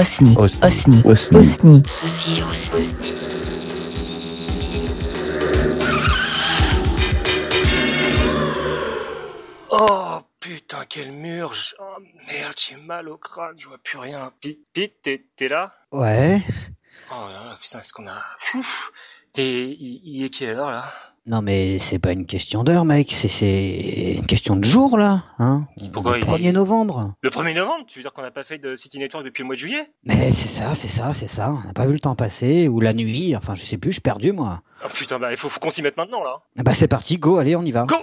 Osni. Osni. Osni. Osni. Osni. Ceci aussi. Oh putain, quel mur je- Oh merde, j'ai mal au crâne, je vois plus rien. Pete, Pete, t'es, t'es là? Ouais. Oh là là, putain, est-ce qu'on a... Ouf T'es... Il, il est quelle heure, là? Non mais c'est pas une question d'heure, mec. C'est une question de jour là, hein. Pourquoi Le il 1er est- novembre. Le 1er novembre Tu veux dire qu'on n'a pas fait de City Network depuis le mois de juillet? Mais c'est ça, c'est ça, c'est ça. On n'a pas vu le temps passer ou la nuit. Enfin, je sais plus. Je suis perdu moi. Oh putain, bah il faut, faut qu'on s'y mette maintenant, là. Ah Bah c'est parti, go. Allez, on y va. Go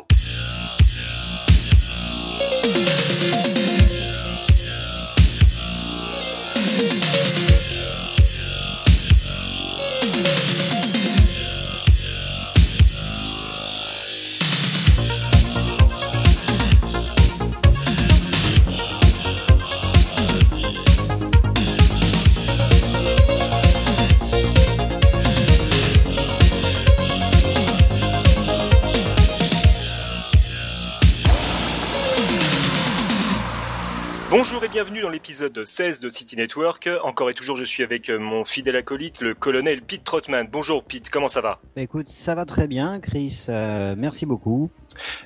dans l'épisode 16 de City Network. Encore et toujours, je suis avec euh, mon fidèle acolyte, le colonel Pete Trotman. Bonjour Pete, comment ça va? Bah écoute, ça va très bien, Chris. euh, merci beaucoup.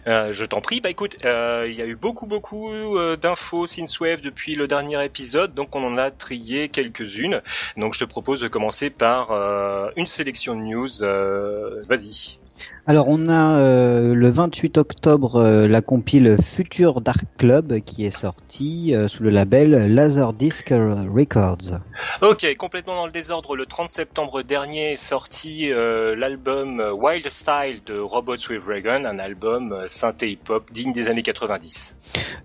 Euh, Je t'en prie. Bah écoute, euh, il y a eu beaucoup beaucoup euh, d'infos Synthwave depuis le dernier épisode, donc on en a trié quelques-unes. Donc je te propose de commencer par une sélection de news. Vas-y. Alors on a euh, le 28 octobre euh, la compile Future Dark Club qui est sortie euh, sous le label Laserdisc Records. Ok, complètement dans le désordre, le 30 septembre dernier est sorti euh, l'album Wild Style de Robots with Reagan, un album synthé hip-hop digne des années 90.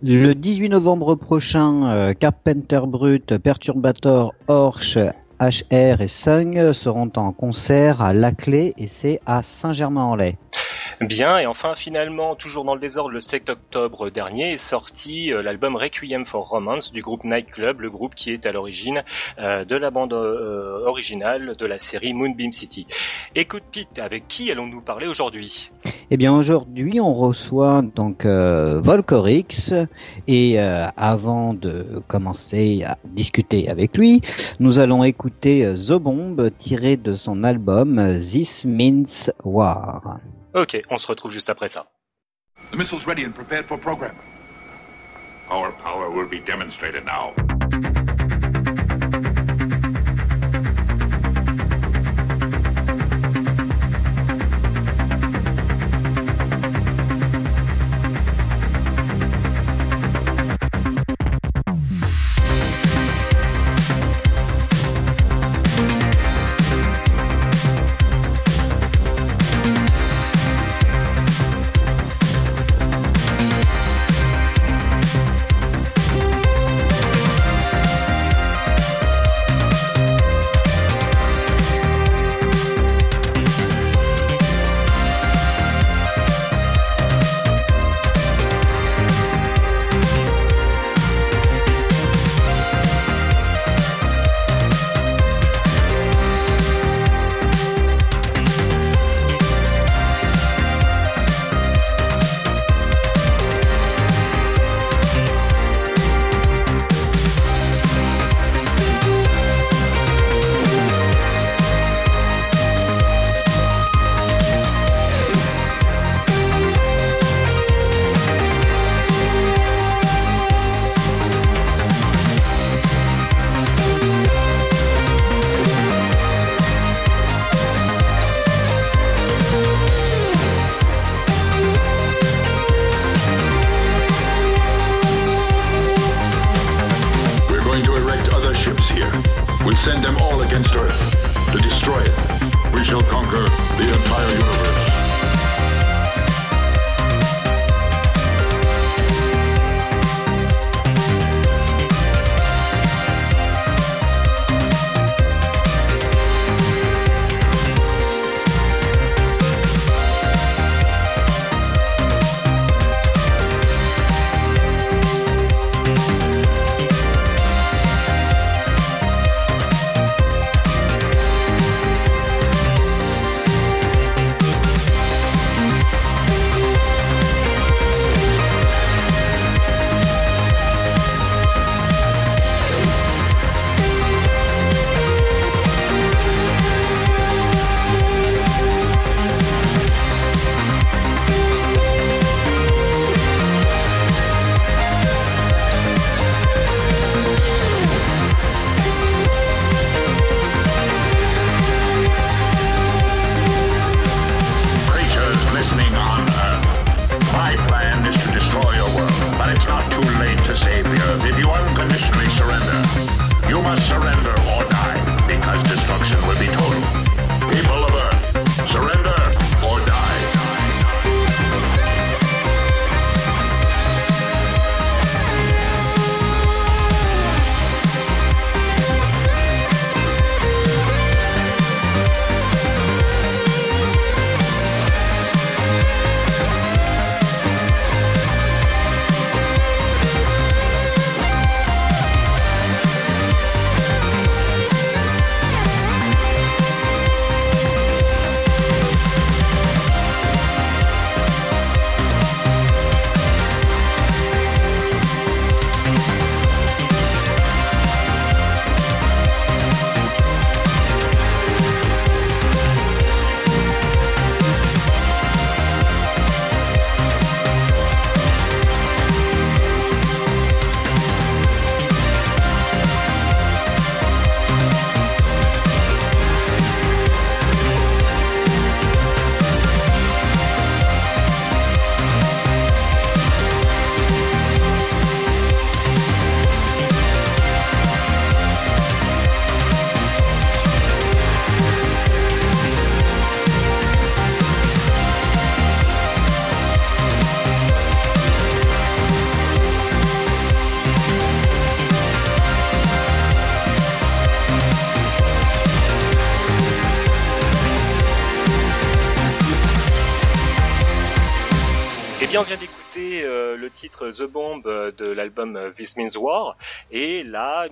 Le 18 novembre prochain, euh, Carpenter Brut, Perturbator, Orch, HR et Sung seront en concert à La Clé et c'est à Saint-Germain-en-Laye. Bien, et enfin finalement, toujours dans le désordre, le 7 octobre dernier est sorti euh, l'album Requiem for Romance du groupe Nightclub, le groupe qui est à l'origine euh, de la bande euh, originale de la série Moonbeam City. Écoute Pete, avec qui allons-nous parler aujourd'hui? Eh bien aujourd'hui on reçoit donc Volcorix et avant de commencer à discuter avec lui, nous allons écouter The Bomb tiré de son album This Means War. Ok, on se retrouve juste après ça. The missile's ready and prepared for program. Our power will be demonstrated now.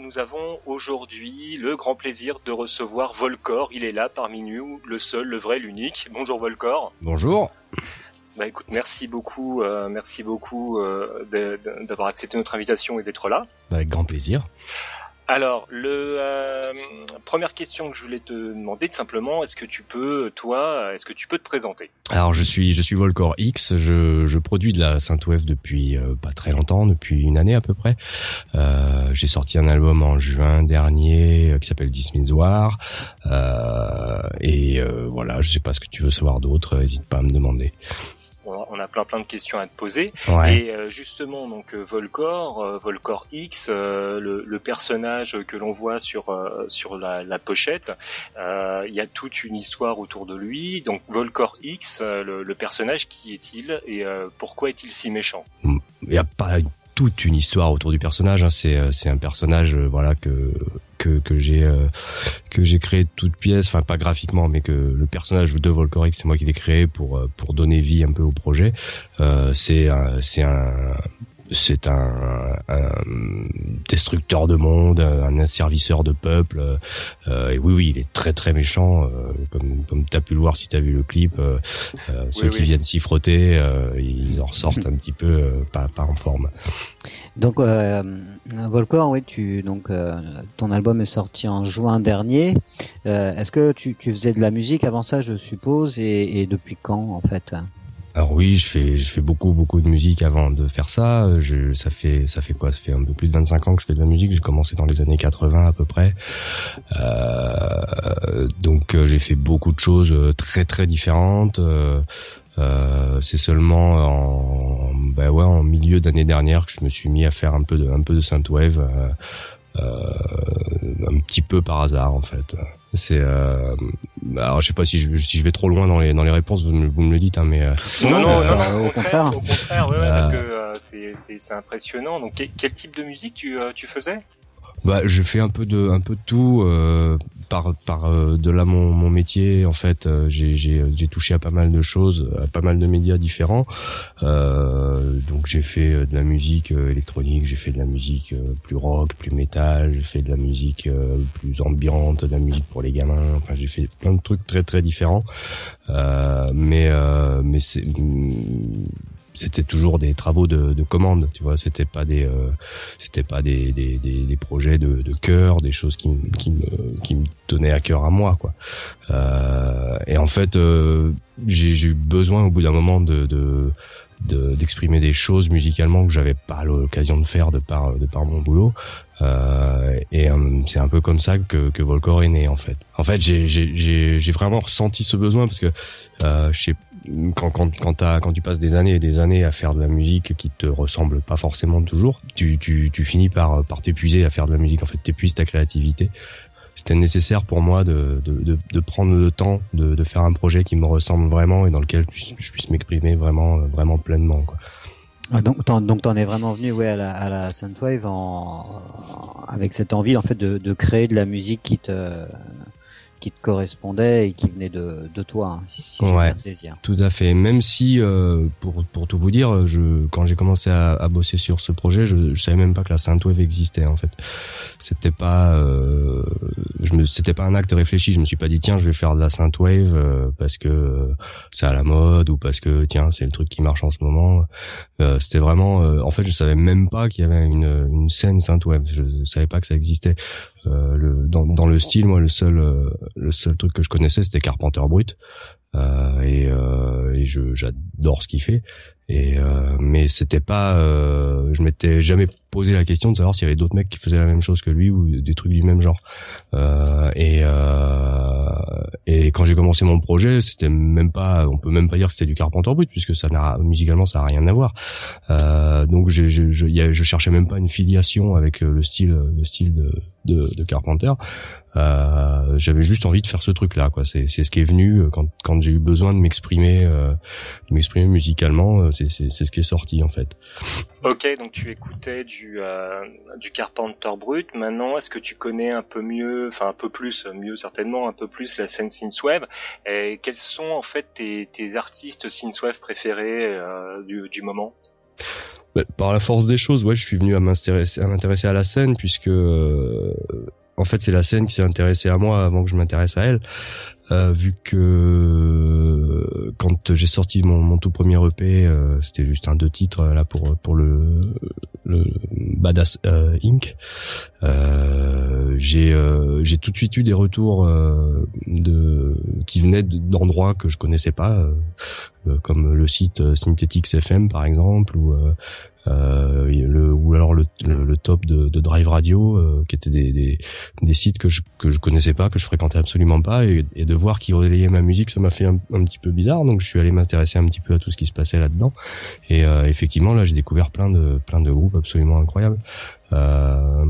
Nous avons aujourd'hui le grand plaisir de recevoir Volcor. Il est là parmi nous, le seul, le vrai, l'unique. Bonjour Volcor. Bonjour. Bah écoute, merci beaucoup, merci beaucoup d'avoir accepté notre invitation et d'être là. Avec grand plaisir. Alors, le euh, première question que je voulais te demander, tout simplement, est-ce que tu peux, toi, est-ce que tu peux te présenter? Alors, je suis, je suis Volcor X. Je, je produis de la synthwave depuis euh, pas très longtemps, depuis une année à peu près. Euh, J'ai sorti un album en juin dernier euh, qui s'appelle Dismiss War. Et voilà, je sais pas ce que tu veux savoir d'autre. N'hésite pas à me demander on a plein plein de questions à te poser. Et euh, justement, donc euh, Volcor, euh, Volcor X, le, personnage que l'on voit sur sur la, pochette, il y a toute une histoire autour de lui. Donc Volcor X, le, personnage, qui est-il et pourquoi est-il si méchant? Il n'y a pas toute une histoire autour du personnage. Hein. C'est c'est un personnage voilà que que, j'ai que j'ai créé de toutes pièces, enfin pas graphiquement, mais que le personnage de Volcorix, c'est moi qui l'ai créé pour pour donner vie un peu au projet. Euh, c'est un c'est un, un, destructeur de monde, un asservisseur de peuple. Euh, et oui, oui, il est très très méchant, euh, comme comme t'as pu le voir si t'as vu le clip. Euh, euh ceux qui viennent s'y frotter, euh, ils en ressortent un petit peu euh, pas pas en forme. Donc Volcor, oui, tu donc ton album est sorti en juin dernier. Est-ce que tu, tu faisais de la musique avant ça, je suppose, et, et depuis quand en fait? Alors oui, je fais je fais beaucoup beaucoup de musique avant de faire ça. Je, ça fait ça fait quoi? Ça fait un peu plus de 25 ans que je fais de la musique. J'ai commencé dans les années 80 à peu près. Euh, donc euh, j'ai fait beaucoup de choses euh, très très différentes. Euh, c'est seulement en ben ouais en milieu d'année dernière que je me suis mis à faire un peu de un peu de synthwave. Euh, un petit peu par hasard en fait. C'est euh, alors je sais pas si je, si je vais trop loin dans les dans les réponses, vous me, vous me le dites, hein, mais euh, non, non, euh, non, au contraire, au contraire, ouais, ouais, parce que euh, c'est c'est impressionnant. Donc quel, type de musique tu tu faisais? Bah, je fais un peu de un peu de tout euh, par par euh, de là mon, mon métier en fait euh, j'ai j'ai touché à pas mal de choses à pas mal de médias différents. Euh, donc j'ai fait de la musique électronique j'ai fait de la musique plus rock plus métal j'ai fait de la musique plus ambiante de la musique pour les gamins. Enfin j'ai fait plein de trucs très très différents. Mais mais c'est c'était toujours des travaux de, de commande, tu vois. C'était pas des, euh, c'était pas des, des, des, des, projets de, de cœur, des choses qui, qui me, qui me tenaient à cœur à moi, quoi. Euh, et en fait, euh, j'ai eu besoin au bout d'un moment de, de d'exprimer des choses musicalement que j'avais pas l'occasion de faire de par de par mon boulot euh, et euh, c'est un peu comme ça que, que Volcor est né en fait en fait j'ai j'ai vraiment ressenti ce besoin parce que euh, je sais quand quand quand, quand tu passes des années et des années à faire de la musique qui te ressemble pas forcément toujours, tu tu, tu finis par par t'épuiser à faire de la musique. En fait, t'épuises ta créativité. C'était nécessaire pour moi de, de, de, de, prendre le temps de, de faire un projet qui me ressemble vraiment et dans lequel je, puisse m'exprimer vraiment vraiment pleinement. Quoi. Ah, donc t'en, donc t'en es vraiment venu ouais à la, à la Soundwave en, avec cette envie en fait de, de créer de la musique qui te qui te correspondait et qui venait de, de toi, hein, si, si ouais, tout à fait. Même si, euh, pour, pour tout vous dire, je, quand j'ai commencé à, à, bosser sur ce projet, je, je savais même pas que la Synthwave existait en fait. C'était pas, euh, je me, c'était pas un acte réfléchi. Je me suis pas dit tiens, je vais faire de la Synthwave euh, parce que c'est à la mode ou parce que tiens, c'est le truc qui marche en ce moment. Euh, c'était vraiment, euh, en fait, je savais même pas qu'il y avait une, une scène Synthwave. Je savais pas que ça existait. Euh, le, dans, dans, le style, moi, le seul, euh, le seul truc que je connaissais, c'était Carpenter Brut. Euh, et, euh, et j'adore ce qu'il fait. Et euh, mais c'était pas, euh, je m'étais jamais posé la question de savoir s'il y avait d'autres mecs qui faisaient la même chose que lui ou des trucs du même genre. Euh, et et quand j'ai commencé mon projet, c'était même pas, on peut même pas dire que c'était du Carpenter Brut puisque ça n'a musicalement ça a rien à voir. donc je je, je, je cherchais même pas une filiation avec le style le style de de, de Carpenter. Euh, j'avais juste envie de faire ce truc là quoi c'est c'est ce qui est venu quand quand j'ai eu besoin de m'exprimer euh, de m'exprimer musicalement c'est ce qui est sorti en fait. Ok, donc tu écoutais du euh, du Carpenter brut. Maintenant, est-ce que tu connais un peu mieux, enfin un peu plus, mieux certainement, un peu plus la scène synthwave? Et quels sont en fait tes, tes artistes synthwave préférés euh, du, du moment? Par la force des choses, ouais, je suis venu à m'intéresser à m'intéresser à la scène puisque euh, en fait c'est la scène qui s'est intéressée à moi avant que je m'intéresse à elle. Euh, vu que euh, quand j'ai sorti mon, mon, tout premier EP, euh, c'était juste un deux titres euh, là pour pour le, le Badass euh, Inc. j'ai j'ai tout de suite eu des retours de qui venaient d'endroits que je connaissais pas, comme le site Synthetics FM par exemple ou euh, le, ou alors le, le, top de, de, Drive Radio, euh, qui étaient des, des, des, sites que je que je connaissais pas, que je fréquentais absolument pas, et, et de voir qu'ils relayaient ma musique, ça m'a fait un, un, petit peu bizarre. Donc je suis allé m'intéresser un petit peu à tout ce qui se passait là-dedans. Et euh, effectivement, là, j'ai découvert plein de plein de groupes absolument incroyables. Euh,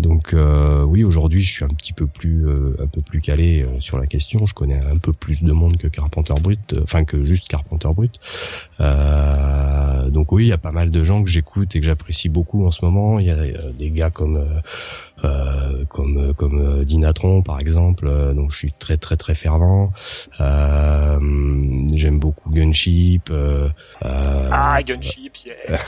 donc euh, oui, aujourd'hui, je suis un petit peu plus euh, un peu plus calé sur la question. Je connais un peu plus de monde que Carpenter Brut, enfin que juste Carpenter Brut. donc oui, il y a pas mal de gens que j'écoute et que j'apprécie beaucoup en ce moment. Il y a des gars comme comme euh, comme euh, Dinatron par exemple donc je suis très très très fervent. J'aime beaucoup Gunship ah Gunship yeah.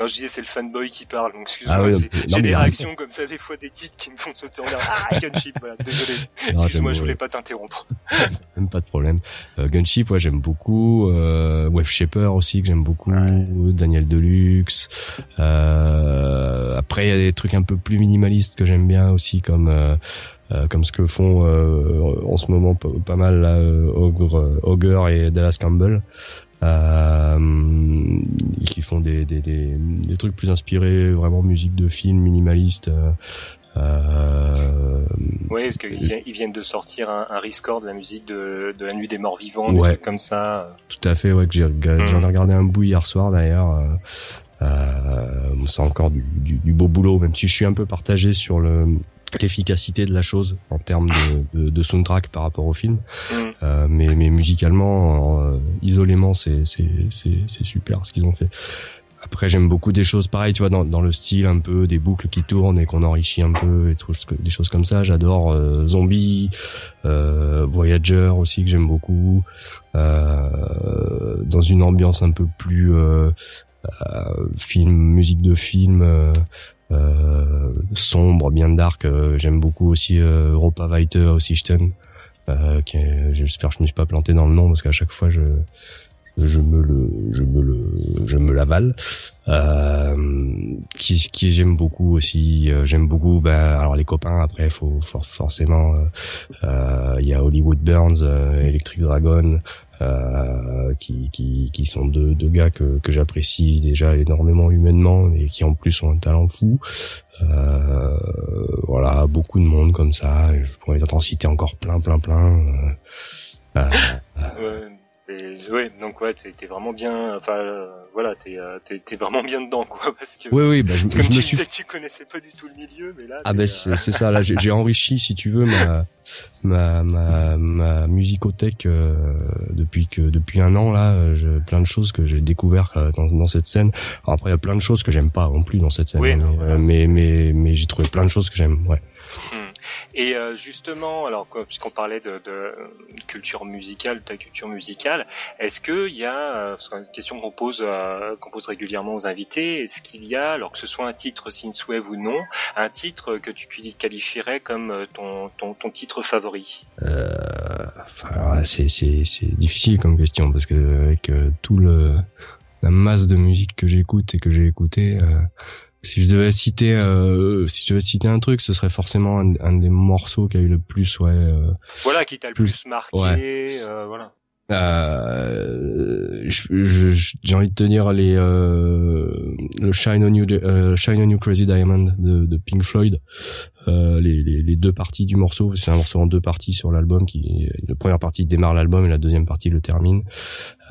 non je disais c'est le fanboy qui parle donc excuse-moi ah, oui, j'ai des réactions comme ça des fois des titres qui me font sauter en l'air. Ah Gunship voilà désolé. Excuse-moi je voulais pas t'interrompre. Même pas de problème. Gunship ouais j'aime beaucoup. Euh, Wave Shaper aussi que j'aime beaucoup. Ouais. Daniel Deluxe. Après il y a des trucs un peu plus minimalistes que j'aime bien aussi, comme euh, euh, comme ce que font euh, en ce moment pas mal là, Ogre, et Dallas Campbell. qui font des, des, des, des, trucs plus inspirés, vraiment musique de film minimaliste. Euh, oui, parce qu'ils viennent de sortir un, un rescore de la musique de, de la nuit des morts vivants, ouais. des trucs comme ça. Tout à fait, ouais, que j'ai, j'en ai regardé un bout hier soir d'ailleurs. Euh, c'est encore du, du, du, beau boulot, même si je suis un peu partagé sur le l'efficacité de la chose en termes de, de, de soundtrack par rapport au film. Mm. Euh, mais, mais musicalement, euh, isolément, c'est c'est super ce qu'ils ont fait. Après, j'aime beaucoup des choses pareilles, tu vois, dans, dans le style un peu des boucles qui tournent et qu'on enrichit un peu et tout, des choses comme ça. J'adore euh, Zombie, euh, Voyager aussi que j'aime beaucoup. Euh, dans une ambiance un peu plus film, musique de film. Euh, euh, sombre, bien dark. J'aime beaucoup aussi Europa Weiter aussi euh, j'espère que je me suis pas planté dans le nom parce qu'à chaque fois je je me le je me le je me l'avale euh, qui qui j'aime beaucoup aussi j'aime beaucoup ben alors les copains après faut forcément il y a Hollywood Burns Electric Dragon euh, qui, qui, qui sont deux, deux gars que, que j'apprécie déjà énormément humainement et qui en plus ont un talent fou. Euh, voilà, beaucoup de monde comme ça. Je pourrais en citer encore plein, plein, plein. Euh, euh oui, donc ouais, t'es vraiment bien. Enfin, euh, voilà, t'es euh, es, vraiment bien dedans, quoi. Parce que oui, oui, bah, je, comme je tu me suis. Disais tu connaissais pas du tout le milieu, mais là. Ah ben bah, c'est ça. Là, j'ai enrichi, si tu veux, ma ma ma, ma musicothèque euh, depuis que depuis un an là. Je, plein de choses que j'ai découvert dans, dans cette scène. Alors, après, il y a plein de choses que j'aime pas non plus dans cette scène. Oui, hein, mais mais mais j'ai trouvé plein de choses que j'aime. Ouais. Et euh, justement, alors puisqu'on parlait de, de, culture musicale, de ta culture musicale, est-ce qu'il y a, euh, c'est une question qu'on pose, euh, qu'on pose régulièrement aux invités, est-ce qu'il y a, alors que ce soit un titre synthwave ou non, un titre que tu qualifierais comme ton, ton, ton titre favori? Euh, c'est difficile comme question parce que avec tout le la masse de musique que j'écoute et que j'ai écouté, euh, si je devais citer, euh, si je devais citer un truc, ce serait forcément un, un des morceaux qui a eu le plus, ouais. Euh, voilà, qui t'a le plus, marqué, ouais. euh, voilà. Euh, j'ai envie de tenir les euh, le Shine on You euh, Shine on You Crazy Diamond de, de Pink Floyd. Euh, les, les, les, deux parties du morceau c'est un morceau en deux parties sur l'album qui la première partie démarre l'album et la deuxième partie le termine.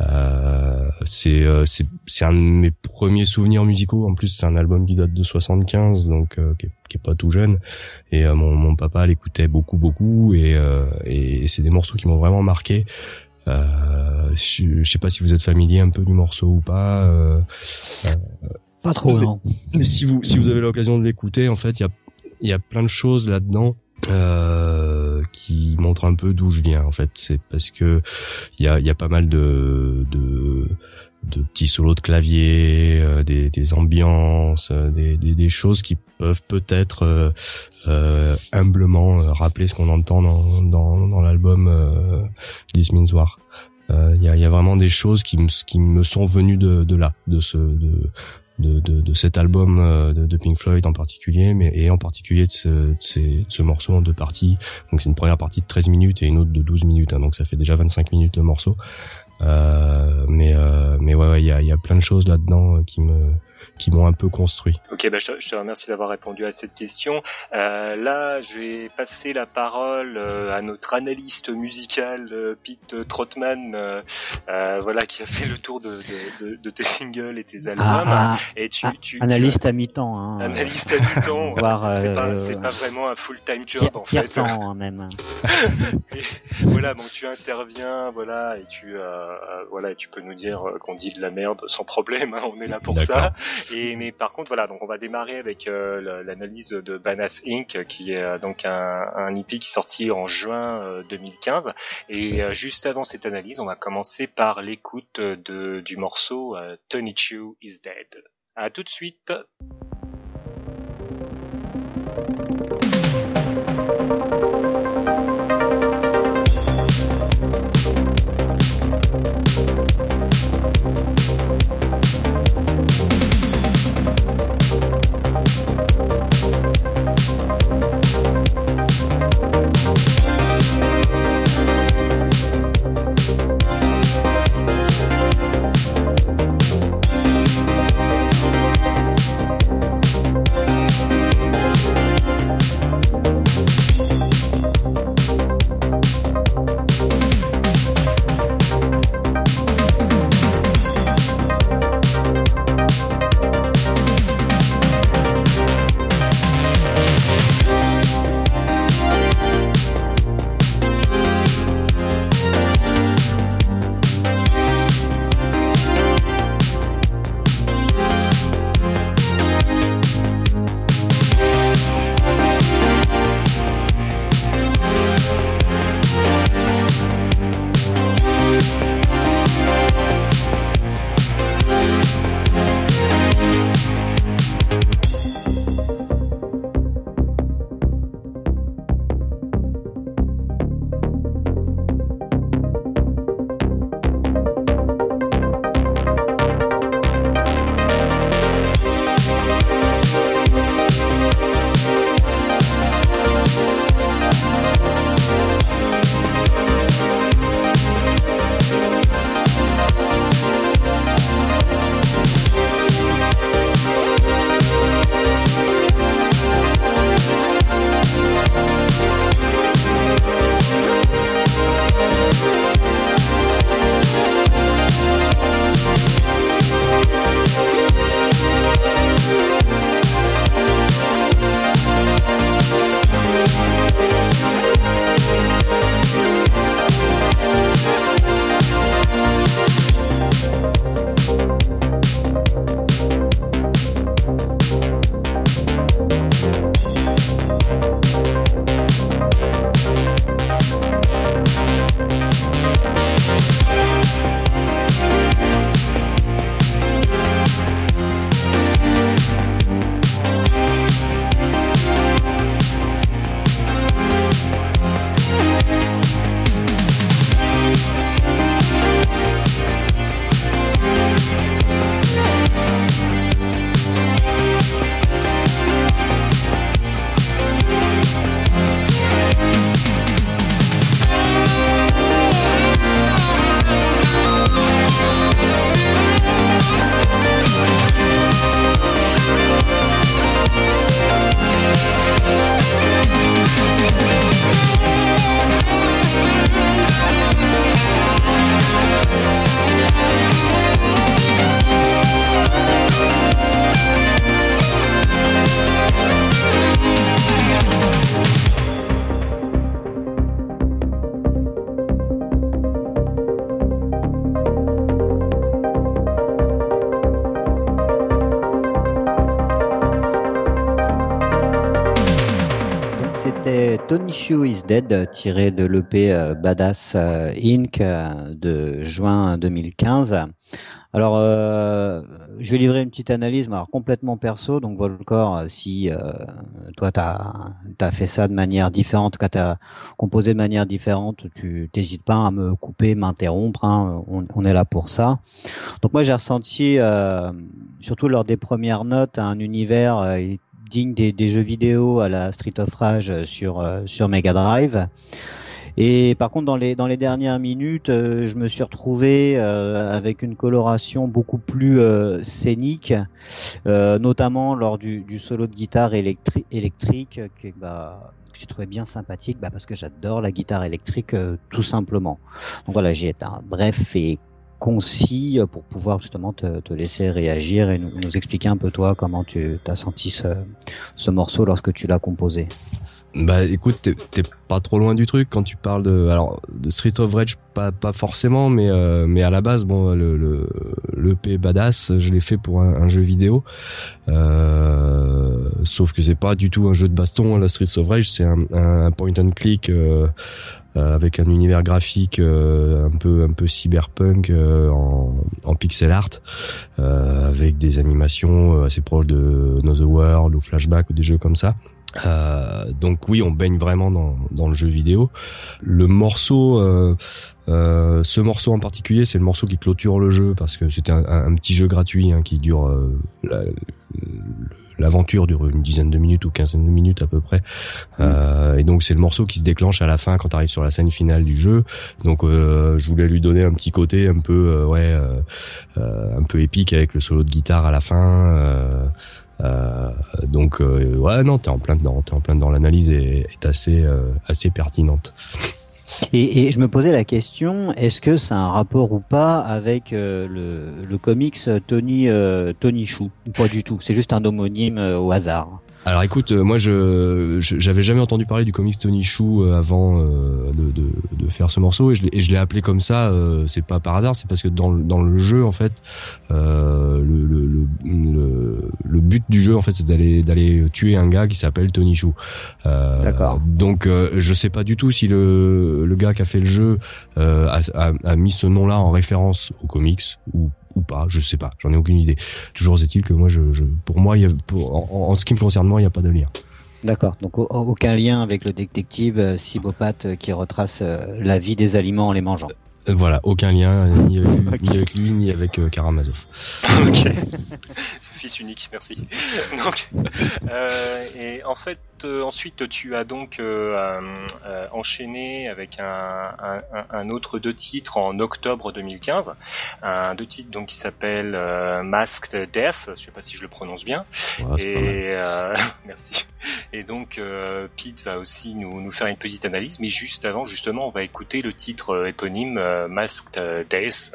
Euh, c'est euh, c'est c'est un de mes premiers souvenirs musicaux. En plus c'est un album qui date de 75 donc qui est, qui, est, pas tout jeune. Et mon, mon papa l'écoutait beaucoup beaucoup. Et, et c'est des morceaux qui m'ont vraiment marqué euh, je, je sais pas si vous êtes familier un peu du morceau ou pas. Euh, pas trop, non. Mais si vous si vous avez l'occasion de l'écouter, en fait, il y a il y a plein de choses là-dedans euh, qui montrent un peu d'où je viens. En fait, c'est parce que il y a il y a pas mal de de de petits solos de clavier, euh, des, des ambiances, euh, des, des, des, choses qui peuvent peut-être euh, euh humblement rappeler ce qu'on entend dans, dans, dans l'album This Means War. Il y a, y, a, vraiment des choses qui me, qui me sont venues de, de là, de ce, de, de, de, cet album euh, de, de, Pink Floyd en particulier, mais et en particulier de ce, de ce morceau en deux parties. Donc c'est une première partie de 13 minutes et une autre de 12 minutes, hein, donc ça fait déjà 25 minutes de morceau. Euh, mais euh, mais ouais, il y, a, y a plein de choses là-dedans euh, qui me qui m'ont un peu construit. Ok, bah, je, te, remercie d'avoir répondu à cette question. Euh, là, je vais passer la parole euh, à notre analyste musical euh, Pete Trotman, euh, voilà, qui a fait le tour de, de, de, tes singles et tes albums. Ah, ah, et tu, tu, analyste à mi-temps. Hein, analyste à mi-temps. c'est pas, pas, vraiment un full-time job en fait. temps hein, même. voilà, donc tu interviens, voilà, et tu, voilà, et tu peux nous dire qu'on dit de la merde sans problème. Hein, on est là pour ça. Et mais par contre voilà, donc on va démarrer avec euh, l'analyse de Banas Inc. qui est euh, donc un, un EP qui est sorti en juin 2015. Euh, Et juste avant cette analyse, on va commencer par l'écoute de du morceau Tony Chu is Dead. À tout de suite. Dead, tiré de l'EP euh, Badass euh, Inc. Euh, de juin 2015. Alors, je vais livrer une petite analyse, mais complètement perso. Donc, Volcor, si toi, tu as, fait ça de manière différente, quand tu as composé de manière différente, tu t'hésites pas à me couper, m'interrompre. Hein, on, est là pour ça. Donc, moi, j'ai ressenti, surtout lors des premières notes, un univers des, jeux vidéo à la Street of Rage sur, sur Mega Drive. Et par contre, dans les dans les dernières minutes, euh, je me suis retrouvé euh, avec une coloration beaucoup plus euh, scénique, notamment lors du, du, solo de guitare électrique, électrique que, bah, j'ai trouvé bien sympathique, bah, parce que j'adore la guitare électrique tout simplement. Donc voilà, j'ai été bref et concis pour pouvoir justement te, laisser réagir et nous, expliquer un peu toi comment tu as senti ce, ce morceau lorsque tu l'as composé? Bah écoute, t'es pas trop loin du truc quand tu parles de alors Street of Rage pas pas forcément mais euh, mais à la base bon le le, le P badass je l'ai fait pour un, jeu vidéo euh, sauf que c'est pas du tout un jeu de baston la Street of Rage c'est un, point and click euh avec un univers graphique euh, un peu un peu cyberpunk euh, en, en, pixel art avec des animations assez proches de Another World ou Flashback ou des jeux comme ça euh, donc oui, on baigne vraiment dans, dans le jeu vidéo. Le morceau, euh, euh, ce morceau en particulier, c'est le morceau qui clôture le jeu parce que c'était un, un, petit jeu gratuit hein, qui dure euh, l'aventure dure une dizaine de minutes ou quinzaine de minutes à peu près. Euh, et donc c'est le morceau qui se déclenche à la fin quand tu arrives sur la scène finale du jeu. Donc euh, je voulais lui donner un petit côté un peu euh, ouais un peu épique avec le solo de guitare à la fin. Euh, donc euh, ouais non t'es en plein dedans t'es en plein dedans l'analyse est, est, assez euh, assez pertinente et, je me posais la question est-ce que c'est un rapport ou pas avec euh, le, le comics Tony euh, Tony Chou? Pas du tout? C'est juste un homonyme au hasard alors écoute, euh, moi je j'avais jamais entendu parler du comics Tony Chou euh, avant euh, de, de, de, faire ce morceau et je l'ai appelé comme ça. c'est pas par hasard, c'est parce que dans le, dans le jeu en fait, le, le, le, le, but du jeu en fait c'est d'aller d'aller tuer un gars qui s'appelle Tony Chou. D'accord. Donc je sais pas du tout si le, le gars qui a fait le jeu a, a, a mis ce nom-là en référence au comics ou ou pas, je sais pas, j'en ai aucune idée. Toujours est-il que moi, je, je pour moi, il y a, pour, en, en, ce qui me concerne moi, il n'y a pas de lien. D'accord, donc aucun lien avec le détective euh, cybopathe euh, qui retrace euh, la vie des aliments en les mangeant. Euh, voilà, aucun lien ni avec, okay. ni avec lui ni avec euh, Karamazov. ok. Fils unique, merci. donc, euh, et en fait, euh, ensuite, tu as donc euh, enchaîné avec un, un, un, autre deux titres en octobre 2015. Un deux titres donc qui s'appelle Masked Death. Je sais pas si je le prononce bien. Ouais, et merci. Et donc, Pete va aussi nous, nous faire une petite analyse, mais juste avant, justement, on va écouter le titre éponyme Masked Days,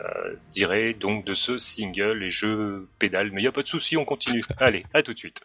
tiré donc de ce single et je pédale, mais il y a pas de souci on continue. Allez, à tout de suite.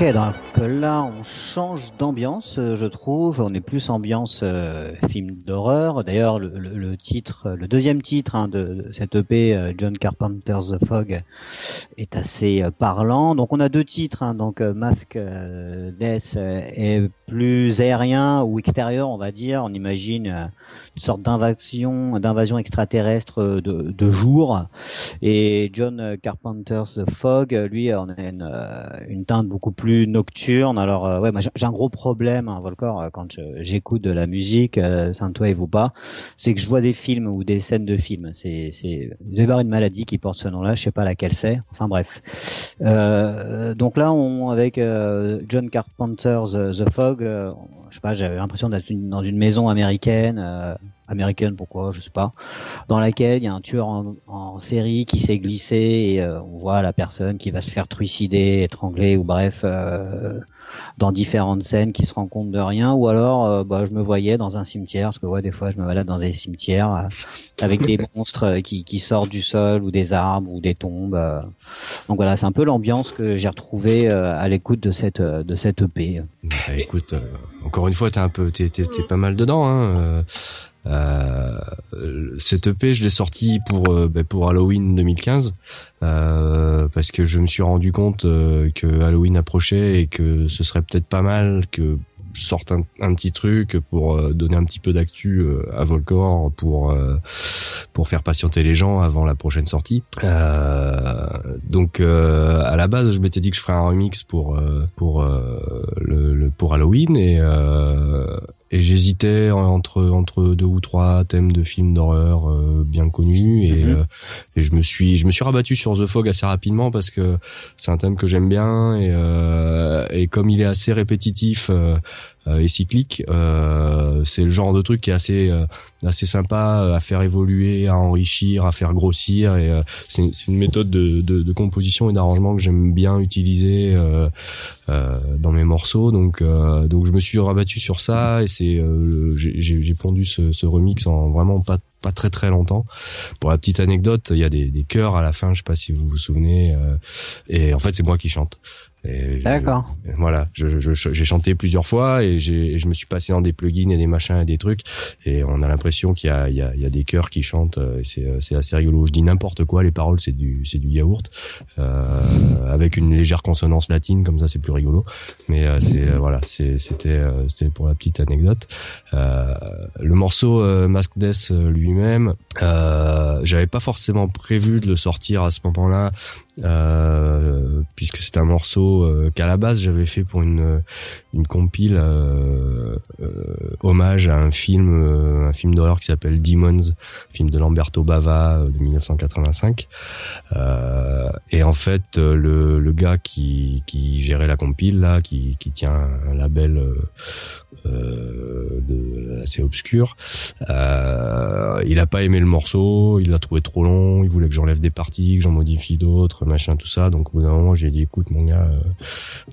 Ok, donc là on change d'ambiance, euh, je trouve. On est plus ambiance euh, film d'horreur. D'ailleurs, le, le, titre, le deuxième titre hein, de, cette EP, euh, John Carpenter's The Fog, est assez euh, parlant. Donc on a deux titres, hein, donc Mask Death est plus aérien ou extérieur, on va dire. On imagine une sorte d'invasion, d'invasion extraterrestre de, de jour. Et John Carpenter's The Fog, lui, on a une, une teinte beaucoup plus nocturne. Alors euh, ouais, j'ai un gros problème, hein, Volcor, euh, quand j'écoute de la musique, euh, Saint-Wave ou pas, c'est que je vois des films ou des scènes de films. C'est c'est une maladie qui porte ce nom-là, je sais pas laquelle c'est. Enfin bref. Euh, donc là, on avec euh, John Carpenter's The Fog, je sais pas, j'avais l'impression d'être dans une maison américaine américaine, pourquoi, je sais pas, dans laquelle il y a un tueur en, série qui s'est glissé et euh, on voit la personne qui va se faire trucider, étrangler ou bref, euh, dans différentes scènes qui se rend compte de rien, ou alors euh, bah, je me voyais dans un cimetière, parce que ouais, des fois je me balade dans des cimetières avec des monstres qui, qui sortent du sol ou des arbres ou des tombes. Donc voilà, c'est un peu l'ambiance que j'ai retrouvée à l'écoute de cette de cette EP. Bah, écoute, encore une fois, t'es un peu, t'es, t'es, pas mal dedans. Hein. Euh, cette EP, je l'ai sorti pour euh, ben, pour Halloween 2015 euh, parce que je me suis rendu compte euh, que Halloween approchait et que ce serait peut-être pas mal que je sorte un, un petit truc pour donner un petit peu d'actu à Volcor pour pour faire patienter les gens avant la prochaine sortie. donc à la base, je m'étais dit que je ferais un remix pour pour le, le, pour Halloween et et j'hésitais entre entre deux ou trois thèmes de films d'horreur euh, bien connus et, mhm. euh, et je me suis je me suis rabattu sur The Fog assez rapidement parce que c'est un thème que j'aime bien et euh, et comme il est assez répétitif euh, et cyclique. Euh, c'est le genre de truc qui est assez euh, assez sympa à faire évoluer, à enrichir, à faire grossir. Et c'est une méthode de, de, de composition et d'arrangement que j'aime bien utiliser dans mes morceaux. Donc donc je me suis rabattu sur ça et c'est j'ai pondu ce, ce remix en vraiment pas pas très très longtemps. Pour la petite anecdote, il y a des, des chœurs à la fin, je sais pas si vous vous souvenez, euh, et en fait c'est moi qui chante. D'accord. Voilà, j'ai je, je, chanté plusieurs fois et je me suis passé dans des plugins et des machins et des trucs et on a l'impression qu'il y a, il y, a, il y a des chœurs qui chantent euh, et c'est euh, c'est assez rigolo. Je dis n'importe quoi, les paroles c'est du c'est du yaourt euh, avec une légère consonance latine comme ça c'est plus rigolo. Mais euh, c'est voilà, c'est c'était c'était pour la petite anecdote. Le morceau Mask Death lui-même, j'avais pas forcément prévu de le sortir à ce moment-là euh, puisque c'est un morceau euh, qu'à la base j'avais fait pour une une compile euh, hommage à un film un film d'horreur qui s'appelle Demons, film de Lamberto Bava de 1985. et en fait le, le gars qui qui gérait la compile là, qui qui tient un label de assez obscur, il a pas aimé le morceau, il l'a trouvé trop long, il voulait que j'enlève des parties, que j'en modifie d'autres machin, tout ça. Donc au bout d'un moment, j'ai dit, écoute, mon gars, euh,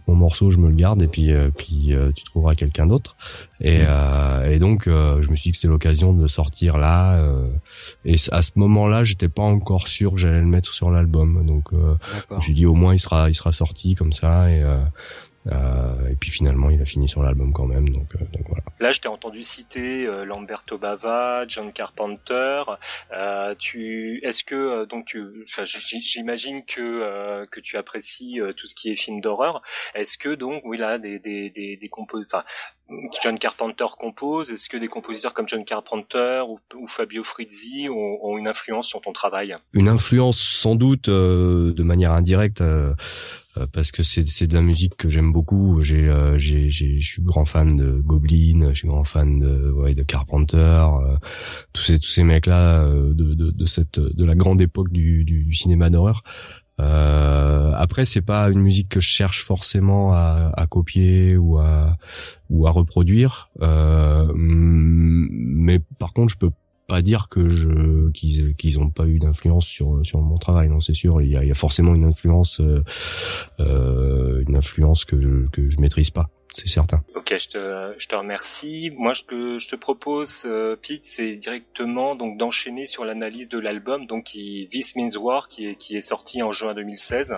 mon morceau, je me le garde et puis, euh, puis euh, tu trouveras quelqu'un d'autre. Et, et donc, je me suis dit que c'était l'occasion de sortir là. et à ce moment-là, j'étais pas encore sûr que j'allais le mettre sur l'album. Donc, j'ai dit au moins il sera, il sera sorti comme ça et euh, et puis finalement, il a fini sur l'album quand même. Donc, euh, donc voilà. Là, je t'ai entendu citer euh, Lamberto Bava, John Carpenter. tu, est-ce que donc tu, j'imagine que que tu apprécies tout ce qui est film d'horreur. Est-ce que donc, oui là, des des des, des enfin John Carpenter compose. Est-ce que des compositeurs comme John Carpenter ou, ou Fabio Frizzi ont, ont, une influence sur ton travail? Une influence sans doute de manière indirecte. Euh, parce que c'est c'est de la musique que j'aime beaucoup. J'ai euh, j'ai je suis grand fan de Goblin, je suis grand fan de ouais de Carpenter, euh, tous ces tous ces mecs là de, de de cette de la grande époque du du, cinéma d'horreur. Euh, après, c'est pas une musique que je cherche forcément à, à copier ou à ou à reproduire, euh, mais par contre, je peux pas dire que je qu'ils qu'ils ont pas eu d'influence sur sur mon travail non c'est sûr il y a, forcément une influence euh, euh, une influence que je que je maîtrise pas c'est certain Ok, je te, je te remercie. Moi, ce que je te propose, euh, Pete, c'est directement donc d'enchaîner sur l'analyse de l'album, donc qui This Means War, qui est, qui est sorti en juin 2016.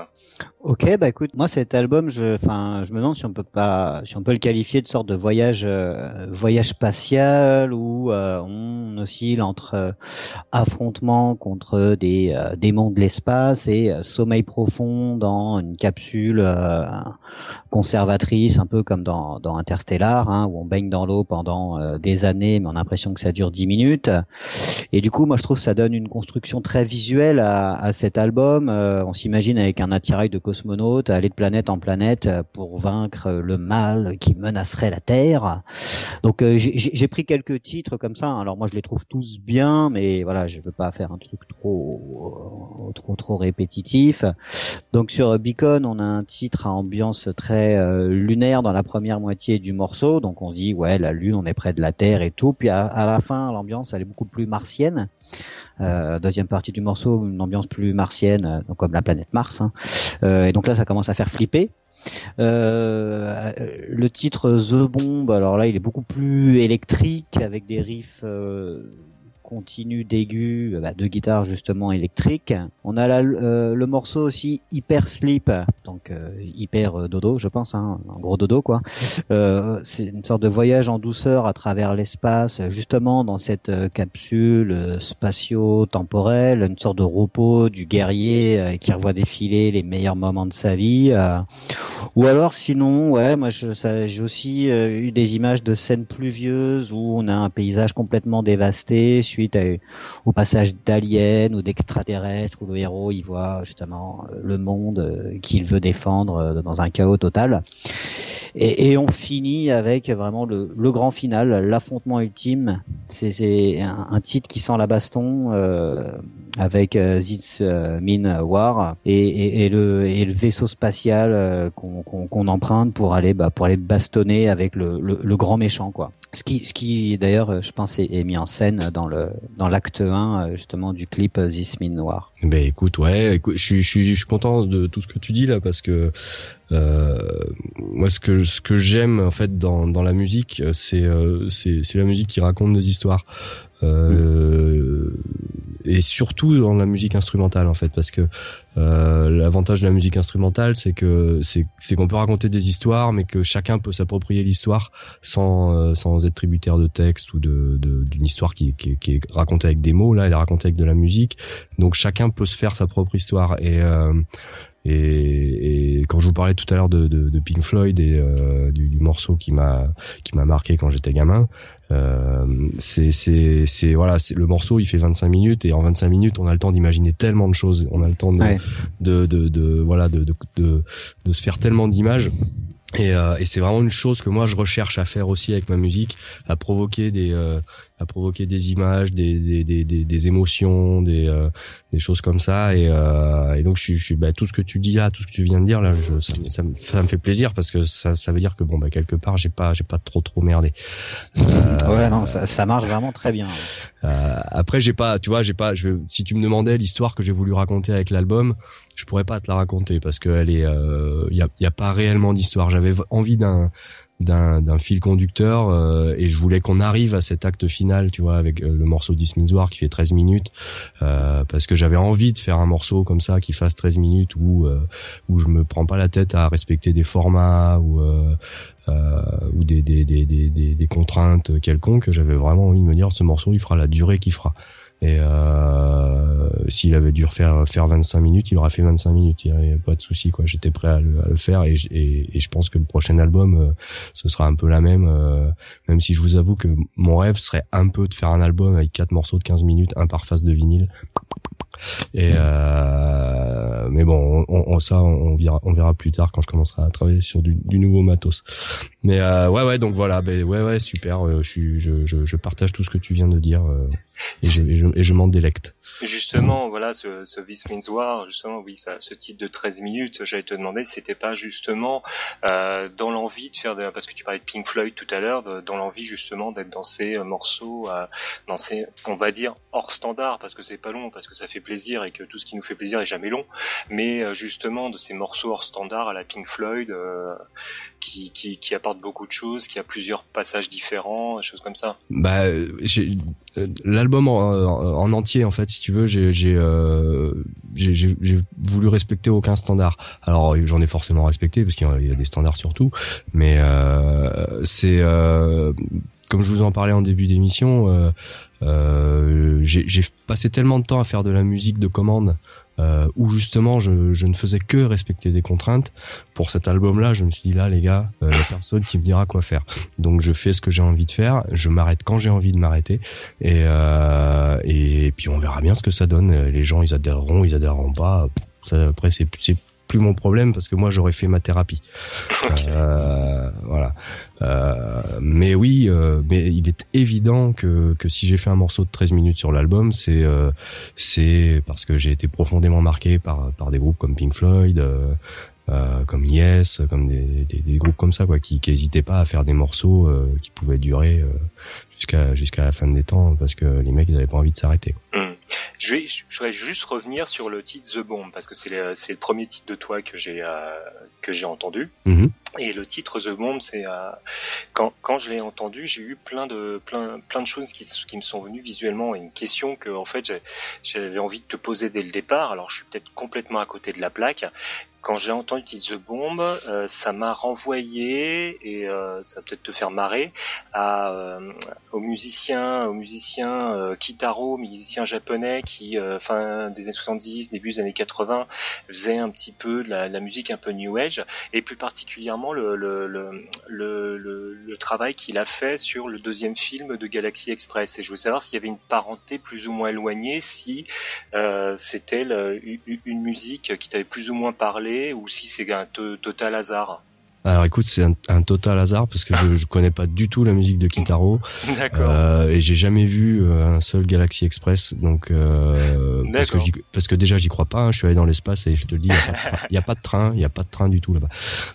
Ok, bah écoute, moi cet album, je, enfin, je me demande si on peut pas, si on peut le qualifier de sorte de voyage, euh, voyage spatial où euh, on oscille entre euh, affrontement contre des démons de l'espace et sommeil profond dans une capsule conservatrice, un peu comme dans, dans Interstellar, hein, où on baigne dans l'eau pendant euh, des années, mais on a l'impression que ça dure dix minutes. Et du coup, moi, je trouve que ça donne une construction très visuelle à, à cet album. Euh, on s'imagine avec un attirail de cosmonautes aller de planète en planète pour vaincre le mal qui menacerait la Terre. Donc, euh, j'ai pris quelques titres comme ça. Alors moi, je les trouve tous bien, mais voilà, je veux pas faire un truc trop, trop, trop répétitif. Donc sur Beacon, on a un titre à ambiance très euh, lunaire dans la première moitié du morceau, donc on dit ouais la lune, on est près de la Terre et tout. Puis à, la fin, l'ambiance elle est beaucoup plus martienne. Euh, deuxième partie du morceau, une ambiance plus martienne, euh, donc comme la planète Mars. Hein. Euh, et donc là, ça commence à faire flipper. Le titre The Bomb, alors là, il est beaucoup plus électrique avec des riffs continu d'aigu bah, de guitare justement électrique. On a euh, le morceau aussi Hyper Sleep, donc euh, hyper euh, dodo, je pense, hein, un gros dodo quoi. c'est une sorte de voyage en douceur à travers l'espace, justement dans cette capsule spatio-temporelle, une sorte de repos du guerrier qui revoit défiler les meilleurs moments de sa vie. Ou alors sinon, ouais, moi j'ai aussi eu des images de scènes pluvieuses où on a un paysage complètement dévasté suite au passage d'aliens ou d'extraterrestres où le héros il voit justement le monde euh, qu'il veut défendre euh, dans un chaos total. Et, on finit avec vraiment le, grand final, l'affrontement ultime. C'est un, titre qui sent la baston euh, avec euh, Min War et, le, vaisseau spatial qu'on emprunte pour aller bah, pour aller bastonner avec le, le grand méchant quoi. Ce qui, ce qui d'ailleurs, je pense, est, mis en scène dans le dans l'acte 1 justement du clip This Min War. Ben écoute, ouais, écoute, je, suis, je, suis, je suis content de tout ce que tu dis là parce que euh, moi, ce que ce que j'aime en fait dans dans la musique, euh, c'est euh, c'est c'est la musique qui raconte des histoires. Euh, et surtout dans la musique instrumentale en fait parce que euh, l'avantage de la musique instrumentale c'est que c'est qu'on peut raconter des histoires mais que chacun peut s'approprier l'histoire sans sans être tributaire de texte ou de d'une histoire qui, qui, qui est racontée avec des mots. Là elle est racontée avec de la musique. Donc chacun peut se faire sa propre histoire. Et et, et, quand je vous parlais tout à l'heure de, de, de, Pink Floyd et euh, du, du, morceau qui m'a qui m'a marqué quand j'étais gamin, euh, c'est c'est c'est voilà, c'est le morceau il fait 25 minutes et en 25 minutes on a le temps d'imaginer tellement de choses, on a le temps de de, de, de, voilà de, de, de, de se faire tellement d'images et, euh, et c'est vraiment une chose que moi je recherche à faire aussi avec ma musique, à provoquer des, euh, à provoquer des images, des, des, des, des, des émotions, des, euh, des choses comme ça. Et, euh, et donc je suis, je suis bah, tout ce que tu dis là, tout ce que tu viens de dire là, je, ça, ça, me, ça me fait plaisir parce que ça, ça veut dire que bon bah quelque part j'ai pas, j'ai pas trop trop merdé. ouais non, ça, ça marche vraiment très bien. après j'ai pas, tu vois, j'ai pas, je, si tu me demandais l'histoire que j'ai voulu raconter avec l'album, je pourrais pas te la raconter parce qu'elle est, il euh, y, a, y a pas réellement d'histoire. J'avais envie d'un d'un fil conducteur euh, et je voulais qu'on arrive à cet acte final tu vois avec euh, le morceau 10 War qui fait 13 minutes euh, parce que j'avais envie de faire un morceau comme ça qui fasse 13 minutes où où je me prends pas la tête à respecter des formats ou ou des des, des, des, des contraintes quelconques j'avais vraiment envie de me dire ce morceau il fera la durée qu'il fera et euh, s'il avait dû refaire faire 25 minutes, il aurait fait 25 minutes. Il n'y a pas de souci, quoi. J'étais prêt à le, faire et, je pense que le prochain album, euh, ce sera un peu la même. Euh, même si je vous avoue que mon rêve serait un peu de faire un album avec quatre morceaux de 15 minutes, un par face de vinyle. Et euh, mais bon, on, on, ça, on verra, on verra plus tard quand je commencerai à travailler sur du, du nouveau matos. Mais euh, ouais, ouais, donc voilà, ben ouais, ouais, super. Euh, je je, je, je, partage tout ce que tu viens de dire euh, et je, et je, et je m'en délecte. Justement, voilà, ce, ce This Means War, justement, oui, ça, ce titre de 13 minutes, j'allais te demander c'était pas justement euh, dans l'envie de faire, de, parce que tu parlais de Pink Floyd tout à l'heure, dans l'envie justement d'être dans ces morceaux, euh, dans ces, on va dire, hors standard, parce que c'est pas long, parce que ça fait plaisir et que tout ce qui nous fait plaisir est jamais long, mais justement de ces morceaux hors standard à la Pink Floyd qui, qui, qui apportent beaucoup de choses, qui a plusieurs passages différents, choses comme ça. Bah, l'album en, en, entier en fait, si tu veux, j'ai j'ai j'ai voulu respecter aucun standard. Alors j'en ai forcément respecté parce qu'il y a des standards surtout, mais euh, c'est euh, comme je vous en parlais en début d'émission, euh, euh j'ai passé tellement de temps à faire de la musique de commande euh, où justement je, ne faisais que respecter des contraintes. Pour cet album-là, je me suis dit là, les gars, euh, personne qui me dira quoi faire. Donc je fais ce que j'ai envie de faire, je m'arrête quand j'ai envie de m'arrêter, et, euh, puis on verra bien ce que ça donne. Les gens, ils adhéreront, ils adhéreront pas. Ça, après, c'est plus mon problème parce que moi j'aurais fait ma thérapie. Euh, voilà. Euh, mais oui, euh, mais il est évident que, que si j'ai fait un morceau de 13 minutes sur l'album, c'est euh, c'est parce que j'ai été profondément marqué par par des groupes comme Pink Floyd. Euh, comme Yes, comme des, des, des, groupes comme ça, quoi, qui n'hésitaient pas à faire des morceaux qui pouvaient durer jusqu'à jusqu'à la fin des temps, parce que les mecs ils avaient pas envie de s'arrêter. Je vais, je voudrais juste revenir sur le titre The Bomb parce que c'est le, c'est le premier titre de toi que j'ai euh, que j'ai entendu. Mm-hmm. Et le titre The Bomb, c'est euh, quand quand je l'ai entendu, j'ai eu plein de plein plein de choses qui qui me sont venues visuellement et une question que en fait j'avais envie de te poser dès le départ. Alors je suis peut-être complètement à côté de la plaque, quand j'ai entendu The Bomb, euh, ça m'a renvoyé et euh, ça va peut-être te faire marrer à euh, aux musiciens, aux musiciens euh, Kitaro, musiciens japonais qui fin des années 70, début des années 80 faisaient un petit peu de la, musique un peu new age. Et plus particulièrement le le le, le, le, travail qu'il a fait sur le deuxième film de Galaxy Express. Et je voulais savoir s'il y avait une parenté plus ou moins éloignée, si c'était une musique qui t'avait plus ou moins parlé ou si c'est un total hasard? Alors écoute, c'est un, total hasard parce que je, je connais pas du tout la musique de Kitaro. Euh, et j'ai jamais vu euh, un seul Galaxy Express, donc euh, parce que parce que déjà j'y crois pas. Hein, je suis allé dans l'espace et je te le dis, il y, a pas de train, il y a pas de train du tout là-bas.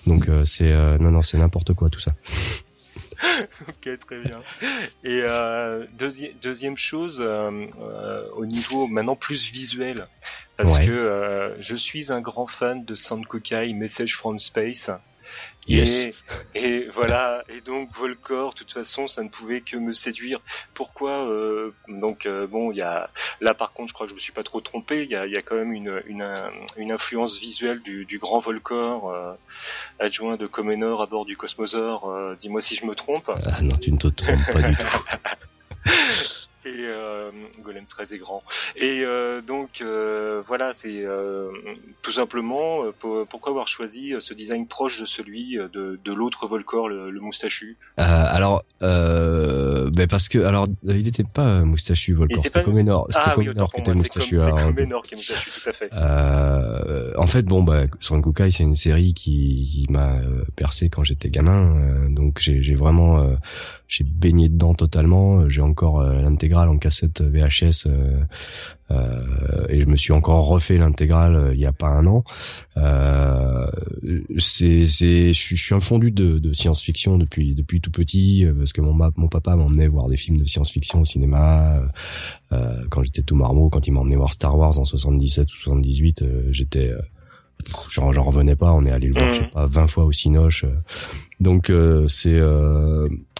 Donc euh, c'est non non c'est n'importe quoi tout ça. ok, très bien. Et euh, deuxième, deuxième chose, euh, euh, au niveau maintenant plus visuel, parce que euh, je suis un grand fan de Sankokai Message from Space. Et, et, voilà. Et donc Volcor, de toute façon, ça ne pouvait que me séduire. Pourquoi euh, Donc euh, bon, il y a là par contre, je crois que je me suis pas trop trompé. Il y a, y a, quand même une, une, une influence visuelle du, du grand Volcor, euh, adjoint de Comenor à bord du Cosmosor. Euh, dis-moi si je me trompe. Ah non, tu ne te trompes pas du tout. et euh, Golem très grand. Et euh, donc euh, voilà, c'est euh, tout simplement pourquoi avoir choisi ce design proche de celui de, de l'autre Volcor, le, le moustachu? alors, ben parce que alors il n'était pas moustachu Volcor, c'était Comenor, c'était ah, Comenor qui était moustachu. C'est Comenor qui est moustachu, tout à fait. en fait, bon, bah, Kukai, c'est une série qui, qui m'a percé quand j'étais gamin, donc j'ai vraiment j'ai baigné dedans totalement. J'ai encore l'intégralité en cassette VHS euh, euh, et je me suis encore refait l'intégrale euh, il y a pas un an. c'est c'est je suis un fondu de, de science-fiction depuis depuis tout petit parce que mon mon papa m'emmenait voir des films de science-fiction au cinéma quand j'étais tout marmot quand il m'emmenait voir Star Wars en 77 ou 78 j'étais j'en revenais pas on est allé le voir je sais mmh. pas 20 fois au Cinoche donc c'est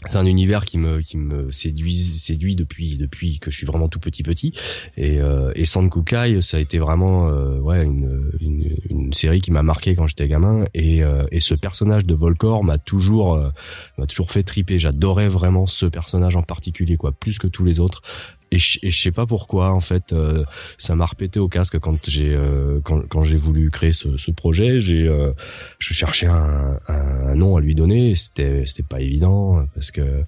c'est un univers qui me qui me séduit séduit depuis depuis que je suis vraiment tout petit petit. Et euh, et Sankukai ça a été vraiment euh, ouais une, une, une série qui m'a marqué quand j'étais gamin. Et euh, et ce personnage de Volcor m'a toujours euh, m'a toujours fait triper. J'adorais vraiment ce personnage en particulier quoi plus que tous les autres et je, et je sais pas pourquoi en fait euh, ça m'a repété au casque quand j'ai euh, quand, quand j'ai voulu créer ce, ce projet. J'ai euh, je cherchais un, un, nom à lui donner c'était c'était pas évident parce que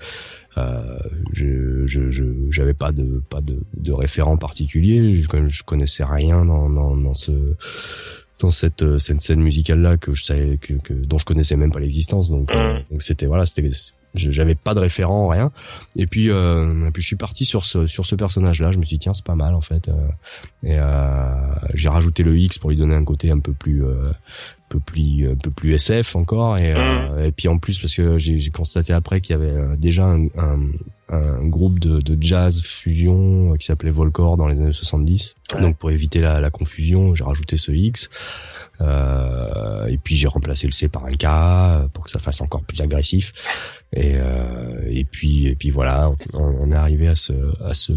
je je j'avais pas de pas de, de référent particulier. Je, je connaissais rien dans dans, dans ce dans cette, cette scène musicale là que je savais que, que dont je connaissais même pas l'existence. Donc mmh. donc c'était voilà c'était j'avais pas de référent rien et puis euh, et puis je suis parti sur ce sur ce personnage là je me suis dit tiens c'est pas mal en fait euh, et euh, j'ai rajouté le X pour lui donner un côté un peu plus euh, un peu plus un peu plus SF encore et, euh, mmh. et puis en plus parce que j'ai constaté après qu'il y avait déjà un, un un groupe de, de, jazz fusion qui s'appelait Volcor dans les années 70. Donc pour éviter la, la confusion, j'ai rajouté ce X. Euh, et puis j'ai remplacé le C par un K pour que ça fasse encore plus agressif. Et, euh, et puis et puis voilà, on, est arrivé à ce à ce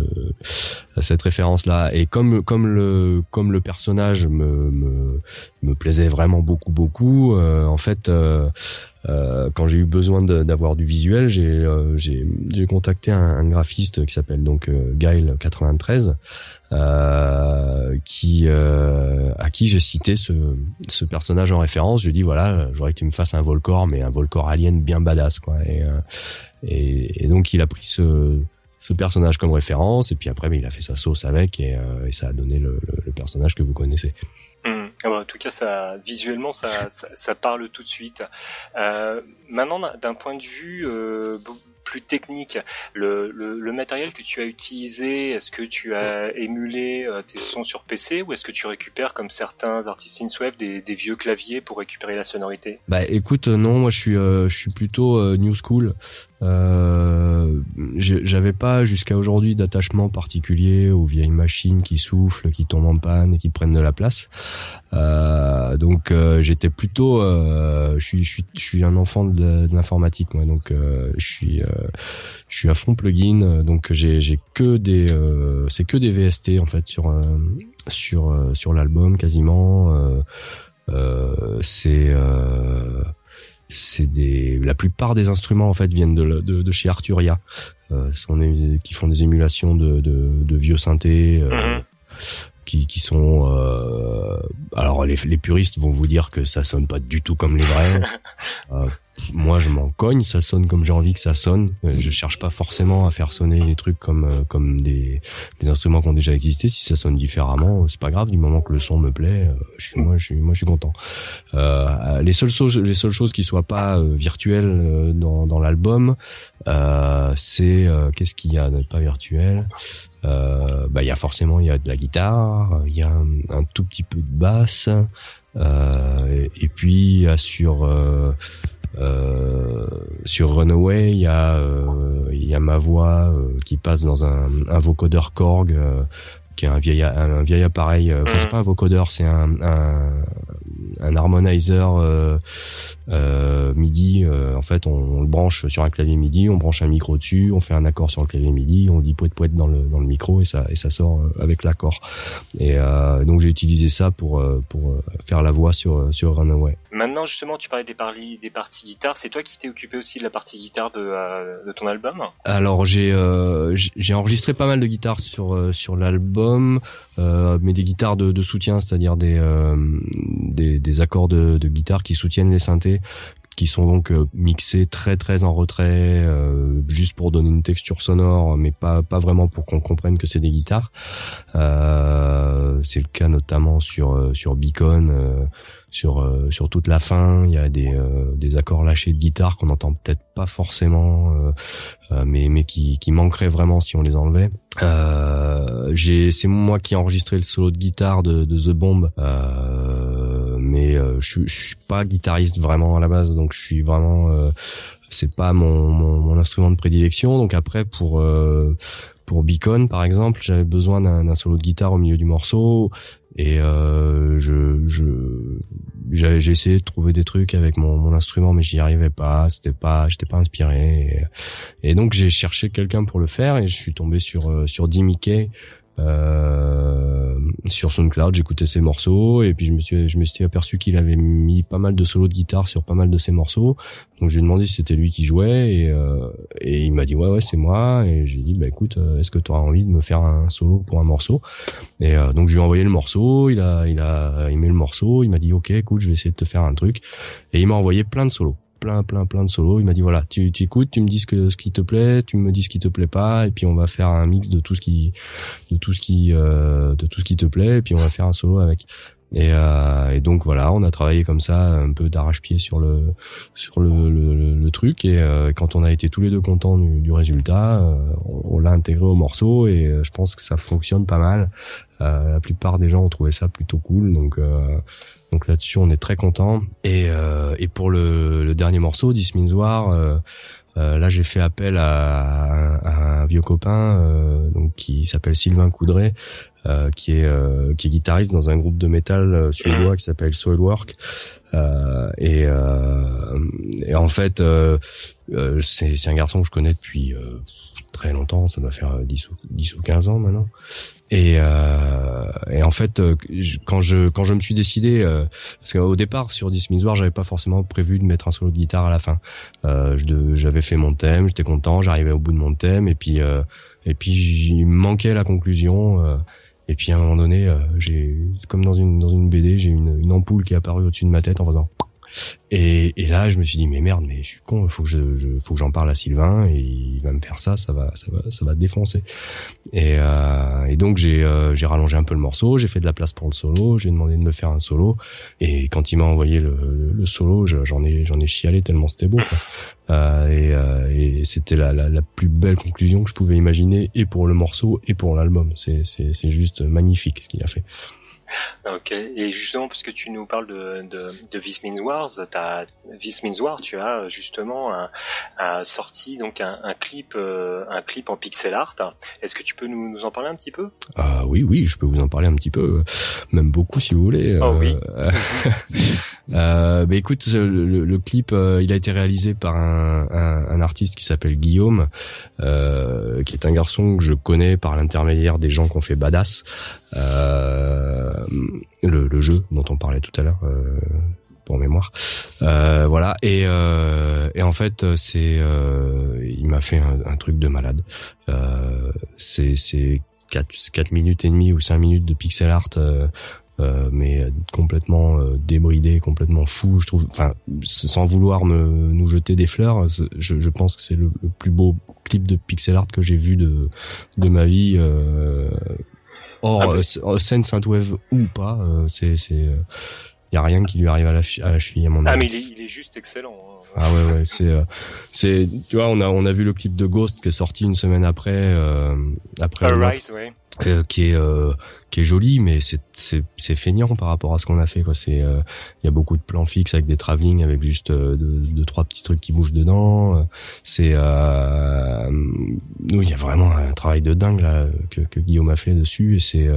à cette référence là. Et comme comme le comme le personnage me me, me plaisait vraiment beaucoup beaucoup, euh, en fait. Euh, euh, quand j'ai eu besoin d'avoir du visuel, j'ai euh, j'ai contacté un, un, graphiste qui s'appelle donc euh, Gail 93 euh, qui à qui j'ai cité ce, ce personnage en référence. Je lui dit voilà, j'aurais que tu me fasses un Volcor, mais un Volcor alien bien badass quoi. Et, et, et donc il a pris ce ce personnage comme référence et puis après mais il a fait sa sauce avec et, et ça a donné le, le, personnage que vous connaissez. Bah, en tout cas, ça, visuellement, ça, ça, ça parle tout de suite. Euh, maintenant, d'un point de vue euh, plus technique, le, matériel que tu as utilisé, est-ce que tu as émulé euh, tes sons sur PC ou est-ce que tu récupères, comme certains artistes synthwave, des, des vieux claviers pour récupérer la sonorité? Bah écoute, non, moi je suis, euh, je suis plutôt euh, new school. Euh, j'avais pas jusqu'à aujourd'hui d'attachement particulier aux vieilles machines qui soufflent, qui tombent en panne et qui prennent de la place. Euh, donc euh, j'étais plutôt, euh, je suis, je suis, je suis un enfant de, l'informatique moi, donc euh, je suis, je suis à fond plugin, donc j'ai, j'ai que des, c'est que des VST en fait sur, sur, sur l'album quasiment. c'est c'est des la plupart des instruments en fait viennent de, de, de chez Arturia euh, qui font des émulations de, de, de vieux synthés euh, mhm. Qui, qui sont euh, alors les, les puristes vont vous dire que ça sonne pas du tout comme les vrais euh, moi je m'en cogne, ça sonne comme j'ai envie que ça sonne. Euh, je cherche pas forcément à faire sonner les trucs comme euh, comme des, des instruments qui ont déjà existé. Si ça sonne différemment, c'est pas grave du moment que le son me plaît. Je suis moi je suis moi je suis content. Euh, les seules choses les seules choses qui soient pas virtuelles dans dans l'album, euh, c'est qu'est-ce qu'il y a de pas virtuel? Euh, bah il y a forcément il y a de la guitare, il y a un, un, tout petit peu de basse, euh, et, puis il y a sur euh, sur Runaway, il y a euh, il y a ma voix euh, qui passe dans un, un vocodeur Korg qui est un vieil un, vieil appareil. Enfin, c'est mm. pas un vocodeur, c'est un, un, un harmonizer euh, euh, MIDI. Euh, en fait, on, le branche sur un clavier MIDI, on branche un micro dessus, on fait un accord sur le clavier MIDI, on dit poète poète dans le dans le micro et ça et ça sort avec l'accord. Et donc j'ai utilisé ça pour pour faire la voix sur sur Runaway. Maintenant, justement, tu parlais des, parties des parties guitare. C'est toi qui t'es occupé aussi de la partie guitare de, de ton album? Alors j'ai j'ai enregistré pas mal de guitares sur sur l'album, mais des guitares de, de soutien, c'est-à-dire des, des des, accords de, de, guitare qui soutiennent les synthés qui sont donc euh, mixés très très en retrait euh, juste pour donner une texture sonore mais pas pas vraiment pour qu'on comprenne que c'est des guitares euh, c'est le cas notamment sur euh, sur Beacon sur euh, sur toute la fin. Il y a des euh, des accords lâchés de guitare qu'on entend peut-être pas forcément, euh, mais mais qui qui manqueraient vraiment si on les enlevait. j'ai c'est moi qui ai enregistré le solo de guitare de, de The Bomb, mais je, je suis pas guitariste vraiment à la base, donc je suis vraiment c'est pas mon, mon, mon, instrument de prédilection. Donc après pour pour Beacon par exemple, j'avais besoin d'un solo de guitare au milieu du morceau et euh, je, j'ai essayé de trouver des trucs avec mon, mon instrument mais j'y arrivais pas c'était pas j'étais pas inspiré et, donc j'ai cherché quelqu'un pour le faire et je suis tombé sur euh, sur Kay euh, sur SoundCloud, j'écoutais ses morceaux et puis je me suis je me suis aperçu qu'il avait mis pas mal de solos de guitare sur pas mal de ses morceaux. Donc je lui ai demandé si c'était lui qui jouait et, euh, et il m'a dit ouais ouais c'est moi. Et j'ai dit bah écoute euh, est-ce que tu auras envie de me faire un solo pour un morceau? Et euh, donc je lui ai envoyé le morceau, il a il a aimé le morceau, il m'a dit ok écoute je vais essayer de te faire un truc. Et il m'a envoyé plein de solos plein plein plein de solos. Il m'a dit voilà, tu, tu écoutes, tu me dis ce que ce qui te plaît, tu me dis ce qui te plaît pas, et puis on va faire un mix de tout ce qui de tout ce qui euh, de tout ce qui te plaît, et puis on va faire un solo avec. Et, euh, et, donc voilà, on a travaillé comme ça, un peu d'arrache-pied sur le sur le, le, le truc. Et euh, quand on a été tous les deux contents du, du résultat, euh, on, l'a intégré au morceau et euh, je pense que ça fonctionne pas mal. la plupart des gens ont trouvé ça plutôt cool, donc donc là-dessus on est très content. Et et pour le, le dernier morceau, This Means War. là, j'ai fait appel à, à un vieux copain donc qui s'appelle Sylvain Coudray, euh, qui est euh, qui est guitariste dans un groupe de métal euh, suédois qui s'appelle Soilwork. Euh, et, et, en fait, c'est c'est un garçon que je connais depuis très longtemps, ça doit faire 10 ou 10 ou 15 ans maintenant. Et, et en fait, quand je quand je me suis décidé, parce qu'au départ sur This Means j'avais pas forcément prévu de mettre un solo de guitare à la fin. j'avais fait mon thème, j'étais content, j'arrivais au bout de mon thème, et puis et puis me manquait la conclusion. Et puis à un moment donné, euh, j'ai comme dans une dans une BD, j'ai une, une ampoule qui est apparue au-dessus de ma tête en faisant et, et, là, je me suis dit mais merde, mais je suis con, faut que je faut que j'en parle à Sylvain et il va me faire ça, ça va, ça va, ça va défoncer. Et, euh, et donc j'ai euh, j'ai rallongé un peu le morceau, j'ai fait de la place pour le solo, j'ai demandé de me faire un solo et quand il m'a envoyé le, le, solo, j'en ai j'en ai chialé tellement c'était beau. Quoi. Euh, et, euh, et c'était la, la, la, plus belle conclusion que je pouvais imaginer et pour le morceau et pour l'album. C'est c'est c'est juste magnifique ce qu'il a fait. Ok, et justement, puisque tu nous parles de, de, de This Means Wars, as, This Means War, tu as justement un, sorti donc un, un clip, euh, un clip en pixel art. Est-ce que tu peux nous, nous, en parler un petit peu? Ah oui, oui, je peux vous en parler un petit peu, même beaucoup si vous voulez. Oh oui. euh, bah écoute, le, le, clip, euh, il a été réalisé par un, un artiste qui s'appelle Guillaume, euh, qui est un garçon que je connais par l'intermédiaire des gens qui ont fait Badass. Euh, le, le, jeu dont on parlait tout à l'heure euh, pour mémoire. Euh, voilà et, euh, et en fait c'est euh, il m'a fait un, un, truc de malade. Euh, c'est 4, 4 minutes et demie ou 5 minutes de pixel art euh, mais complètement euh, débridé, complètement fou. Je trouve, enfin, sans vouloir me nous jeter des fleurs, je, je pense que c'est le, le, plus beau clip de pixel art que j'ai vu de de ma vie. Euh, Or, ah bah. scène ou pas, euh, c'est c'est il euh, y a rien qui lui arrive à la, à la cheville à mon avis. Ah mais il est, il est juste excellent. Hein. Ah ouais ouais, c'est euh, c'est tu vois on a on a vu le clip de Ghost qui est sorti une semaine après euh, après Rise, ouais. Euh, qui est euh, qui est joli mais c'est c'est c'est feignant par rapport à ce qu'on a fait quoi. C'est il y a beaucoup de plans fixes avec des travelling avec juste deux, trois petits trucs qui bougent dedans. C'est nous il y a vraiment un travail de dingue là que, que Guillaume a fait dessus. Et c'est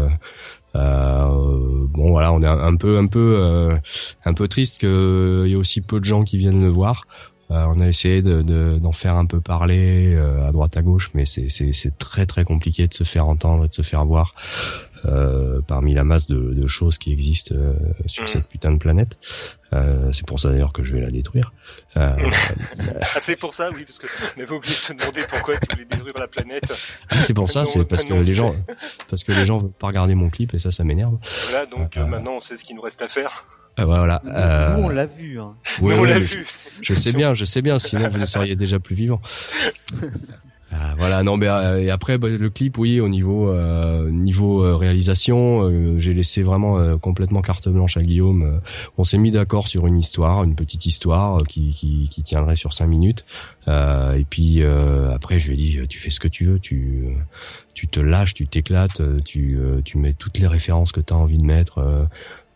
euh, bon voilà, on est un, peu un peu euh, un peu triste qu'il y ait aussi peu de gens qui viennent le voir. Euh, on a essayé d'en de, d'en faire un peu parler à droite à gauche, mais c'est c'est très très compliqué de se faire entendre et de se faire voir. Euh, parmi la masse de, de, choses qui existent euh, sur mm. cette putain de planète. Euh, c'est pour ça d'ailleurs que je vais la détruire. ah, c'est pour ça, oui, parce que on avait oublié de te demander pourquoi tu voulais détruire la planète. c'est pour ça, c'est parce que les gens, parce que les gens veulent pas regarder mon clip et ça, ça m'énerve. Voilà, donc maintenant on sait ce qu'il nous reste à faire. Voilà. Nous, on l'a vu. Hein. Oui, on l'a vu. Je, je sais bien, je sais bien. Sinon, vous ne seriez déjà plus vivant. Ah, voilà, non, mais euh, et après bah, le clip, oui, au niveau euh, niveau euh, réalisation, j'ai laissé vraiment complètement carte blanche à Guillaume. on s'est mis d'accord sur une histoire, une petite histoire qui, qui, qui tiendrait sur cinq minutes. et puis après, je lui ai dit, tu fais ce que tu veux, tu tu te lâches, tu t'éclates, tu tu mets toutes les références que tu as envie de mettre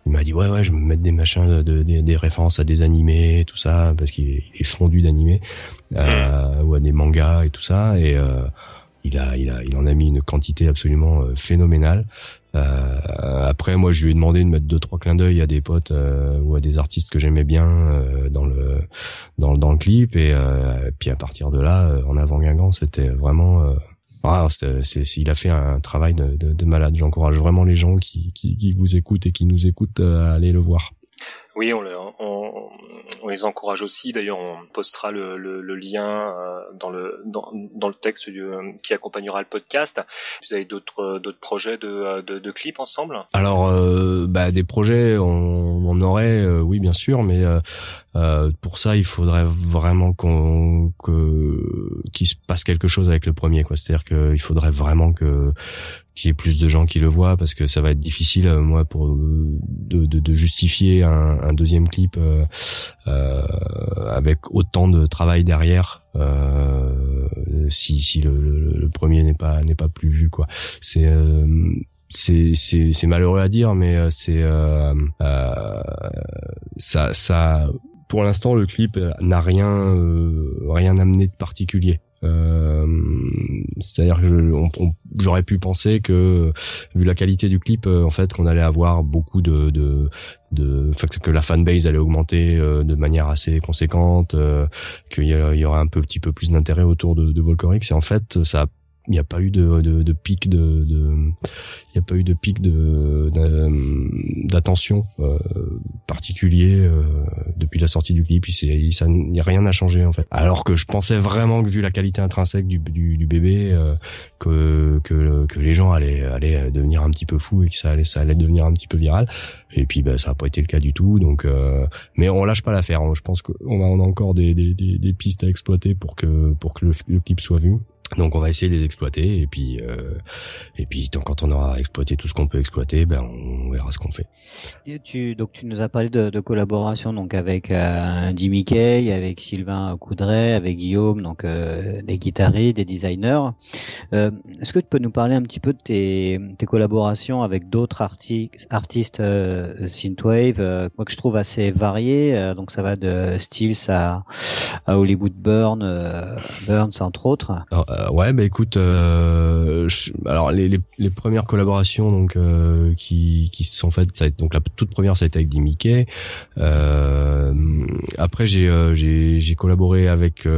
il m'a dit ouais ouais je vais me mettre des machins de, des références à des animés tout ça parce qu'il est, fondu d'animés euh, ou à des mangas et tout ça. Et euh, il a il a il en a mis une quantité absolument euh, phénoménale. Euh, après moi je lui ai demandé de mettre deux trois clins d'œil à des potes euh, ou à des artistes que j'aimais bien euh, dans le dans, dans le clip. Et, et puis à partir de là en avant Guingamp c'était vraiment ah, c'est, il a fait un travail de, de, de malade. J'encourage vraiment les gens qui, vous écoutent et qui nous écoutent à aller le voir. Oui, on, on, on, les encourage aussi. D'ailleurs, on postera le, le, le lien euh, dans le dans, le texte du, qui accompagnera le podcast. Vous avez d'autres d'autres projets de, de, de, clips ensemble? Alors, euh, bah, des projets, on, on aurait, euh, oui, bien sûr, mais euh, pour ça, il faudrait vraiment qu'on que qu'il se passe quelque chose avec le premier. C'est-à-dire qu'il faudrait vraiment que qu'il y ait plus de gens qui le voient parce que ça va être difficile moi pour de, de, de justifier un, un, deuxième clip avec autant de travail derrière si, si le, le, le premier n'est pas n'est pas plus vu quoi. C'est c'est malheureux à dire mais euh, c'est euh, euh, ça ça pour l'instant le clip n'a rien euh, rien amené de particulier. Euh, c'est-à-dire que j'aurais pu penser que vu la qualité du clip en fait qu'on allait avoir beaucoup de de de que la fanbase allait augmenter de manière assez conséquente qu'il y, y, aurait un peu petit peu plus d'intérêt autour de, de Volcorix et en fait ça il n'y a pas eu de, de, de pic de, il n'y a pas eu de pic de d'attention euh, particulier euh, depuis la sortie du clip. Il, ça, n'y a rien à changer en fait. Alors que je pensais vraiment que vu la qualité intrinsèque du, du, du bébé, euh, que, que que les gens allaient allaient devenir un petit peu fous et que ça allait ça allait devenir un petit peu viral. Et puis bah, ça n'a pas été le cas du tout. Donc, euh, mais on lâche pas l'affaire. Je pense qu'on a, on a encore des, des, des, pistes à exploiter pour que pour que le clip soit vu. Donc on va essayer de les exploiter et puis euh, et puis quand on aura exploité tout ce qu'on peut exploiter, ben on verra ce qu'on fait. tu, donc tu nous as parlé de, de collaboration donc avec euh, Jimmy Kay, avec Sylvain Coudray, avec Guillaume, donc euh, des guitaristes, des designers. Euh, est-ce que tu peux nous parler un petit peu de tes, tes collaborations avec d'autres arti artistes euh, synthwave, moi que je trouve assez variés. donc ça va de Stills à, à Hollywood Burn, Burns entre autres. Euh, ouais, bah écoute, euh, alors les, les, premières collaborations donc euh, qui qui se sont faites, ça a été, donc la toute première ça a été avec Dimmy Kay. après j'ai j'ai j'ai collaboré avec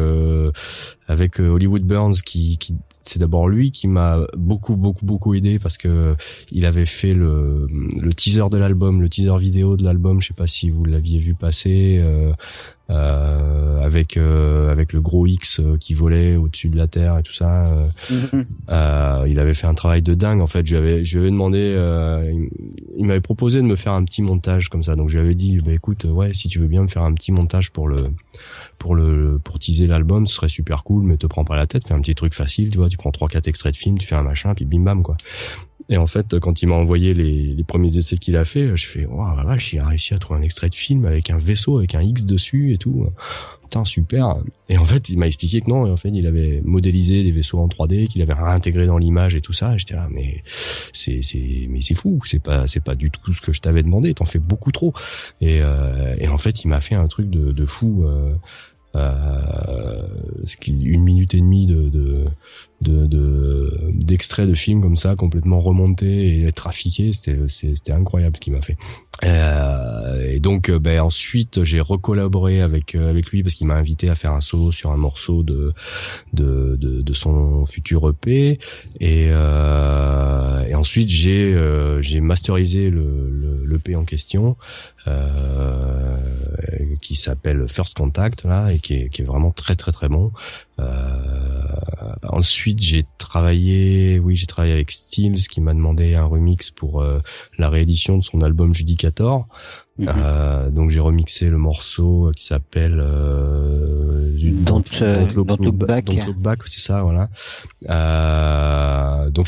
avec Hollywood Burns qui qui c'est d'abord lui qui m'a beaucoup beaucoup beaucoup aidé parce que il avait fait le, le teaser de l'album, le teaser vidéo de l'album. Je sais pas si vous l'aviez vu passer. Euh, avec euh, avec le gros X euh, qui volait au-dessus de la terre et tout ça. Mm-hmm. il avait fait un travail de dingue en fait. Je lui avais je lui avais demandé, il, m'avait proposé de me faire un petit montage comme ça. Donc je lui avais dit, bah écoute, ouais, si tu veux bien me faire un petit montage pour le pour le pour teaser l'album, ce serait super cool, mais te prends pas la tête, fais un petit truc facile, tu vois, tu prends trois quatre extraits de film, tu fais un machin, puis bim bam quoi. Et en fait, quand il m'a envoyé les, les, premiers essais qu'il a fait, je fais, oh la vache, il a réussi à trouver un extrait de film avec un vaisseau, avec un X dessus et tout. Putain, super. Et en fait, il m'a expliqué que non, en fait, il avait modélisé des vaisseaux en 3D, qu'il avait réintégré dans l'image et tout ça. J'étais là, mais c'est, c'est, mais c'est fou. C'est pas, c'est pas du tout ce que je t'avais demandé. T'en fais beaucoup trop. Et, euh, et en fait, il m'a fait un truc de, de fou. Euh, euh, une minute et demie de, de de d'extraits de, comme ça complètement remontés et trafiqués c'était c'était incroyable ce qu'il m'a fait euh, et donc euh, ben ensuite j'ai recollaboré avec euh, avec lui parce qu'il m'a invité à faire un solo sur un morceau de de de, de son futur EP et euh, et ensuite j'ai euh, j'ai masterisé le le, le en question qui s'appelle First Contact là et qui est, qui est vraiment très très très bon. Euh, ensuite j'ai travaillé, oui j'ai travaillé avec Steels qui m'a demandé un remix pour euh, la réédition de son album Judicator. Mhm. Euh, donc j'ai remixé le morceau qui s'appelle euh, Don't, Look, Back. Don't Look Back, c'est ça, voilà. Euh, donc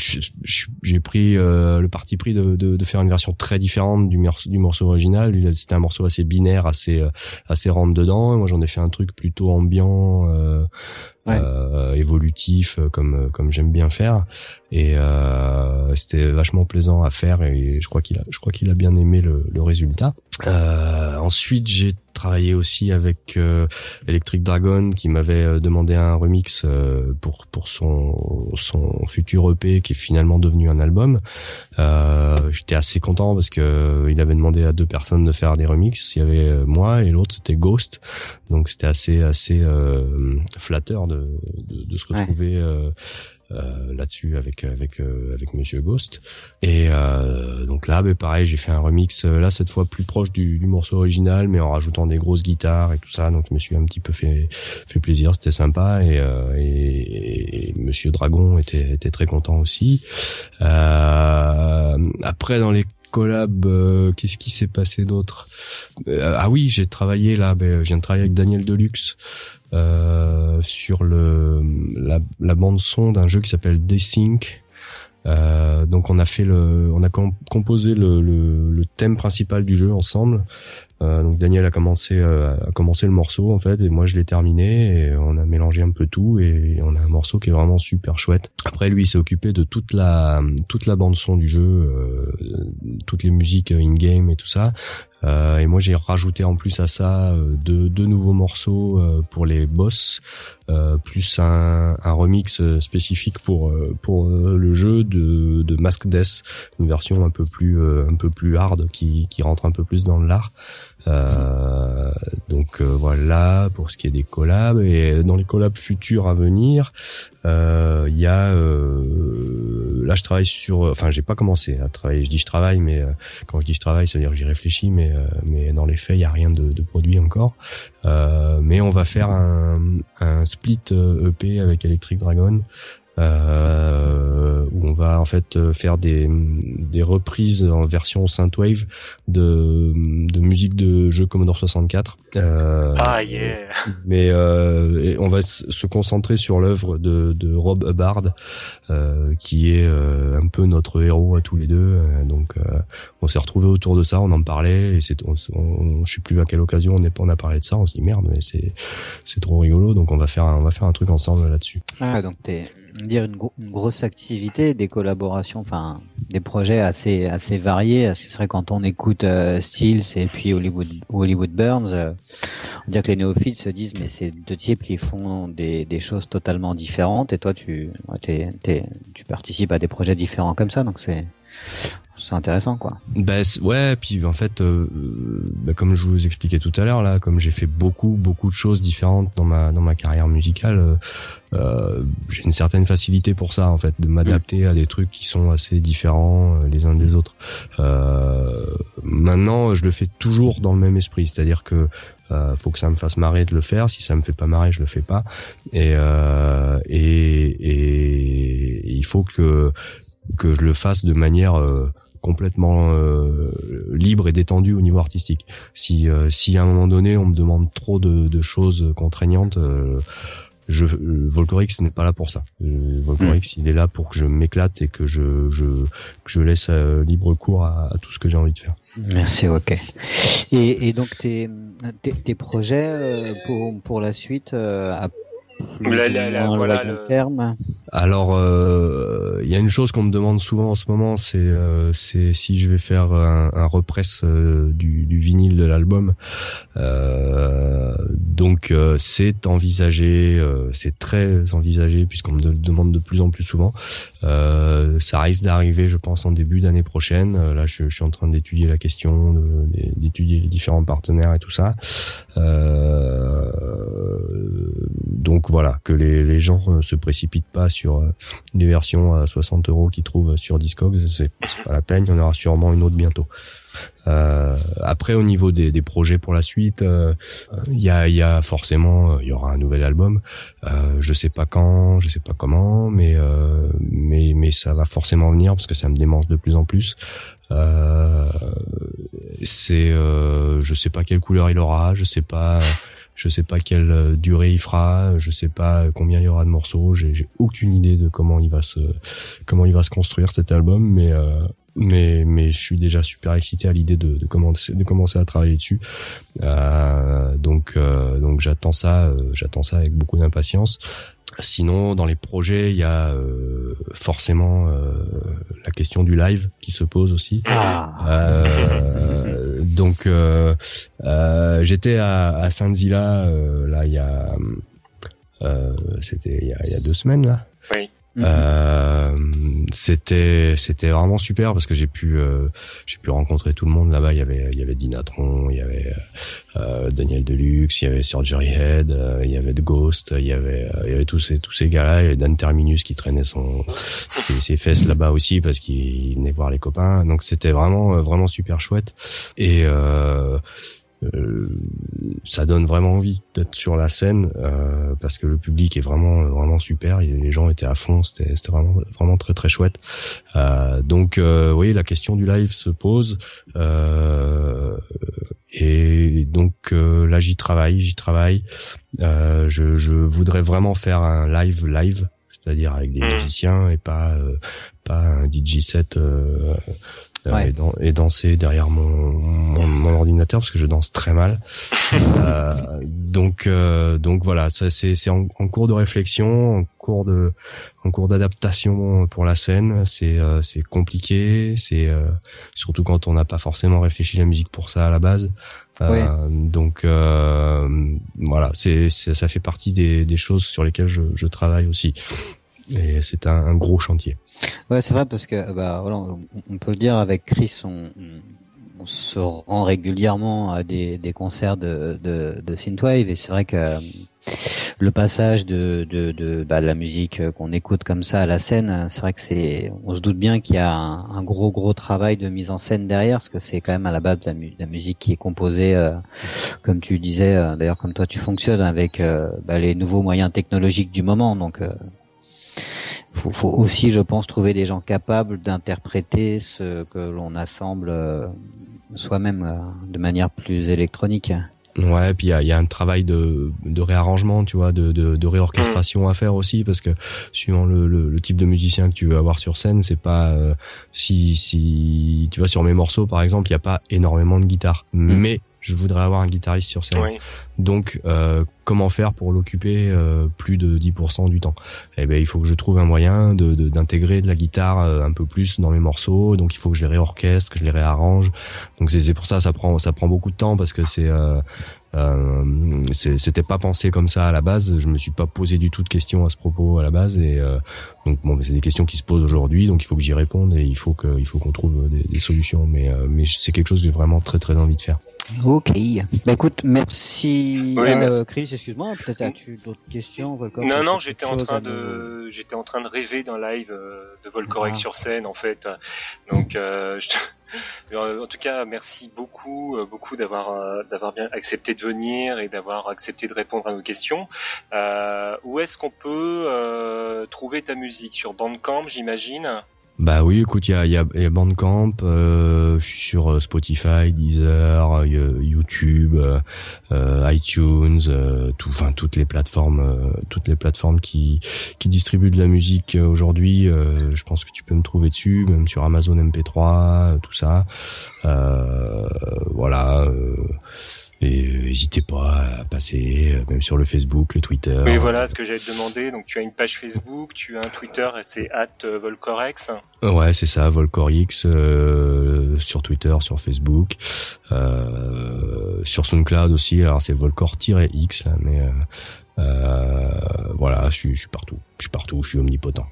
j'ai pris euh, le parti pris de, de, de, faire une version très différente du, du morceau original. C'était un morceau assez binaire, assez euh, assez rentre dedans. moi j'en ai fait un truc plutôt ambiant. Euh, euh, évolutif euh, comme euh, comme j'aime bien faire et euh, c'était vachement plaisant à faire et je crois qu'il a je crois qu'il a bien aimé le, le résultat. Euh, ensuite j'ai travaillé aussi avec euh, Electric Dragon qui m'avait demandé un remix pour pour son son futur EP qui est finalement devenu un album. J'étais assez content parce que il avait demandé à deux personnes de faire des remixes. Il y avait moi et l'autre c'était Ghost. Donc c'était assez assez flatteur de de, de, se retrouver euh, euh, là-dessus avec avec euh, avec Monsieur Ghost. Et euh, donc là, ben pareil, j'ai fait un remix là cette fois plus proche du, du, morceau original, mais en rajoutant des grosses guitares et tout ça. Donc je me suis un petit peu fait fait plaisir, c'était sympa et, et, et, Monsieur Dragon était était très content aussi. après dans les collabs, qu'est-ce qui s'est passé d'autre? Ah oui, j'ai travaillé là, ben, je viens de travailler avec Daniel Deluxe euh, sur le la, bande son d'un jeu qui s'appelle Desync. Euh, donc on a fait le, on a composé le, le, thème principal du jeu ensemble. Euh, donc Daniel a commencé euh, a commencé le morceau en fait et moi je l'ai terminé et on a mélangé un peu tout et on a un morceau qui est vraiment super chouette. Après lui il s'est occupé de toute la toute la bande son du jeu, euh, toutes les musiques in game et tout ça. Euh, et moi j'ai rajouté en plus à ça euh, deux, deux nouveaux morceaux euh, pour les boss, plus un, un, remix spécifique pour pour le jeu de, de Mask Death, une version un peu plus un peu plus hard qui, qui rentre un peu plus dans l'art. Euh, donc voilà pour ce qui est des collabs et dans les collabs futurs à venir, il y a là je travaille sur enfin j'ai pas commencé à travailler je dis je travaille mais quand je dis je travaille c'est à dire que j'y réfléchis mais euh, mais dans les faits, il y a rien de, de produit encore. Euh, mais on va faire un, un split EP euh, e avec Electric Dragon euh, où on va en fait euh, faire des, des reprises en version synthwave de, de musique de jeux Commodore 64. Euh, ah yeah. Mais euh, on va se concentrer sur l'œuvre de, de Rob Hubbard, euh, qui est un peu notre héros à tous les deux. donc on s'est retrouvé autour de ça, on en parlait et c'est, on, je sais plus à quelle occasion on, est, on a parlé de ça. On se dit merde, mais c'est c'est trop rigolo. Donc on va faire un, on va faire un truc ensemble là-dessus. Ah donc t'es dire une, grosse activité, des collaborations, enfin des projets assez assez variés. C'est vrai quand on écoute euh, Stills et puis Hollywood Hollywood Burns, euh, on dirait que les néophytes se disent mais c'est deux types qui font des, des choses totalement différentes et toi tu tu participes à des projets différents comme ça donc c'est c'est intéressant quoi. Bah ouais, puis en fait, euh, bah, comme je vous expliquais tout à l'heure là, comme j'ai fait beaucoup beaucoup de choses différentes dans ma dans ma carrière musicale, euh, euh j'ai une certaine facilité pour ça en fait, de m'adapter à des trucs qui sont assez différents euh, les uns des autres. maintenant, je le fais toujours dans le même esprit, c'est-à-dire que euh, faut que ça me fasse marrer de le faire. Si ça me fait pas marrer, je le fais pas. Et, euh, et, et, il faut que que je le fasse de manière euh, complètement euh, libre et détendu au niveau artistique. Si, euh, si à un moment donné on me demande trop de, de choses contraignantes, euh, je, Volcorix n'est pas là pour ça. Volcorix, il est là pour que je m'éclate et que je, je, que je laisse libre cours à, tout ce que j'ai envie de faire. Merci, ok. Et, et donc tes, tes, tes projets pour, pour la suite, à voilà, terme. Alors, euh, il y a une chose qu'on me demande souvent en ce moment, c'est euh, si je vais faire un, un repress euh, du, du, vinyle de l'album. donc, c'est envisagé, c'est très envisagé puisqu'on me demande de plus en plus souvent. ça risque d'arriver, je pense, en début d'année prochaine. là, je, suis en train d'étudier la question, d'étudier les différents partenaires et tout ça. donc voilà, que les, les gens se précipitent pas euh, des versions à 60 euros qu'ils trouvent sur Discogs, c'est pas la peine, il y en aura sûrement une autre bientôt. Euh, après, au niveau des, projets pour la suite, euh, il y, a, y, a, forcément, il y aura un nouvel album. Euh, je sais pas quand, je sais pas comment, mais mais mais ça va forcément venir parce que ça me démange de plus en plus. c'est, je sais pas quelle couleur il aura, je sais pas je sais pas quelle euh, durée il fera, je sais pas combien il y aura de morceaux, j'ai aucune idée de comment il va se comment il va se construire cet album, mais euh, mais mais je suis déjà super excité à l'idée de, de, commencer de commencer à travailler dessus. Euh, donc euh, donc j'attends ça euh, j'attends ça avec beaucoup d'impatience. Sinon, dans les projets, il y a euh, forcément euh, la question du live qui se pose aussi. Ah. Euh, donc, j'étais à, Saint-Zila là il y a, c'était il, il y a deux semaines là. Oui. Mhm. Euh, c'était c'était vraiment super parce que j'ai pu euh, j'ai pu rencontrer tout le monde là-bas. Il y avait il y avait Dinatron, il y avait euh, Daniel Deluxe, il y avait Surgery Head, euh, il y avait The Ghost, il y avait il y avait tous ces tous ces gars-là. Il y avait Dan Terminus qui traînait son ses, ses fesses là-bas aussi parce qu'il venait voir les copains. Donc c'était vraiment vraiment super chouette et euh, ça donne vraiment envie d'être sur la scène euh, parce que le public est vraiment vraiment super. les gens étaient à fond, c'était vraiment vraiment très très chouette. Euh, donc euh, oui, la question du live se pose. Euh, et donc là j'y travaille, j'y travaille. je, je voudrais vraiment faire un live live c'est-à-dire avec des Mhm. musiciens et pas pas un DJ set euh, Ouais. et, dan- et danser derrière mon, mon, mon ordinateur parce que je danse très mal. Euh, donc euh, donc voilà, ça c'est c'est en, en cours de réflexion, en cours de en cours d'adaptation pour la scène. C'est euh, c'est compliqué, c'est euh, surtout quand on n'a pas forcément réfléchi la musique pour ça à la base. Euh, Ouais. Donc euh, voilà, c'est c'est- ça fait partie des, des choses sur lesquelles je, je travaille aussi. Et c'est un, gros chantier. Ouais, c'est vrai parce que bah voilà, on- peut le dire avec Chris, on, se rend régulièrement à des, concerts de, de, synthwave et c'est vrai que euh, le passage de de, bah, de la musique euh, qu'on écoute comme ça à la scène, c'est vrai que c'est, on se doute bien qu'il y a un, gros gros travail de mise en scène derrière parce que c'est quand même à la base de la, musique qui est composée, euh, comme tu disais, euh, d'ailleurs comme toi tu fonctionnes avec euh, bah, les nouveaux moyens technologiques du moment, donc. Faut, faut aussi, je pense, trouver des gens capables d'interpréter ce que l'on assemble euh, soi-même euh, de manière plus électronique. Ouais, puis il y a, il y a un travail de, de réarrangement, tu vois, de, de, de réorchestration à faire aussi, parce que suivant le, le, le type de musicien que tu veux avoir sur scène, c'est pas euh, si si tu vois sur mes morceaux par exemple, il y a pas énormément de guitare, mais je voudrais avoir un guitariste sur scène. Oui. Donc, euh, comment faire pour l'occuper euh, plus de 10% du temps? Eh ben, il faut que je trouve un moyen de de- d'intégrer de, la guitare euh, un peu plus dans mes morceaux. Donc, il faut que je les réorchestre, que je les réarrange. Donc, c'est c'est pour ça, ça prend ça prend beaucoup de temps parce que c'est euh, euh, c'était pas pensé comme ça à la base. Je me suis pas posé du tout de questions à ce propos à la base et euh, donc bon, c'est des questions qui se posent aujourd'hui. Donc, il faut que j'y réponde et il faut que il faut qu'on trouve des, des solutions. Mais euh, mais c'est quelque chose que j'ai vraiment très très envie de faire. Ok. Bah écoute, merci, Oui, euh, merci. Chris. Excuse-moi, peut-être as-tu d'autres questions Non, non, j'étais en train nous- de, j'étais en train de rêver d'un live euh, de Volcorek Ah. sur scène, en fait. Donc, euh, je te- en tout cas, merci beaucoup, euh, beaucoup d'avoir, euh, d'avoir bien accepté de venir et d'avoir accepté de répondre à nos questions. Euh, où est-ce qu'on peut euh, trouver ta musique? Sur Bandcamp, j'imagine? Bah oui, écoute, il y a, Bandcamp, euh, je suis sur euh, Spotify, Deezer, euh, YouTube, iTunes, toutes les plateformes, toutes les plateformes qui qui distribuent de la musique aujourd'hui. je pense que tu peux me trouver dessus, même sur Amazon MP3, euh, tout ça. Voilà. Et euh, n'hésitez pas à passer, euh, même sur le Facebook, le Twitter. Oui, voilà ce que j'allais te demander. Donc, tu as une page Facebook, tu as un Twitter, c'est at euh, Volcorex. Ouais, c'est ça, Volcorix euh, sur Twitter, sur Facebook, euh, sur SoundCloud aussi. Alors c'est Volcor-X là, mais voilà, je suis, je suis partout, je suis partout, je suis omnipotent.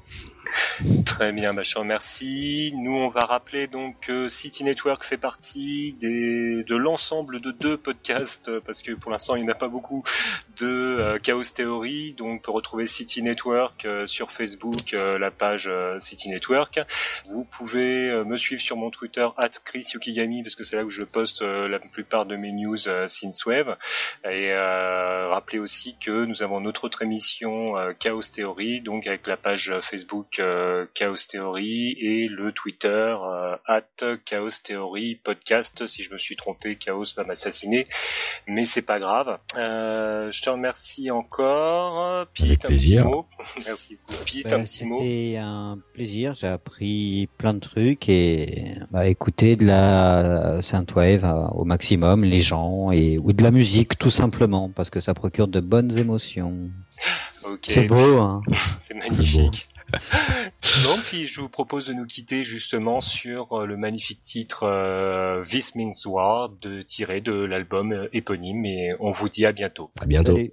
Très bien, bah, je te remercie. Nous, on va rappeler donc que City Network fait partie des, de l'ensemble de deux podcasts, euh, parce que pour l'instant, il n'y en a pas beaucoup, de euh, Chaos Theory. Donc, on peut retrouver City Network euh, sur Facebook, euh, la page euh, City Network. Vous pouvez euh, me suivre sur mon Twitter, at Chris Yukigami, parce que c'est là où je poste euh, la plupart de mes news euh, Synthwave. Et euh, rappelez aussi que nous avons notre autre émission euh, Chaos Theory, donc avec la page Facebook euh, Chaos Theory et le Twitter euh, at Chaos Theory Podcast. Si je me suis trompé, Chaos va m'assassiner, mais c'est pas grave. Euh, je te remercie encore. Pete, Avec un plaisir. petit mot. Merci beaucoup. Pete, Bah, un petit mot. C'était un plaisir. J'ai appris plein de trucs et bah, écouter de la synthwave euh, au maximum, les gens et ou de la musique tout simplement parce que ça procure de bonnes émotions. C'est beau, hein. c'est magnifique. Donc, puis je vous propose de nous quitter justement sur euh, le magnifique titre euh, This Means War de tiré de l'album euh, éponyme et on vous dit à bientôt. À bientôt. Salut.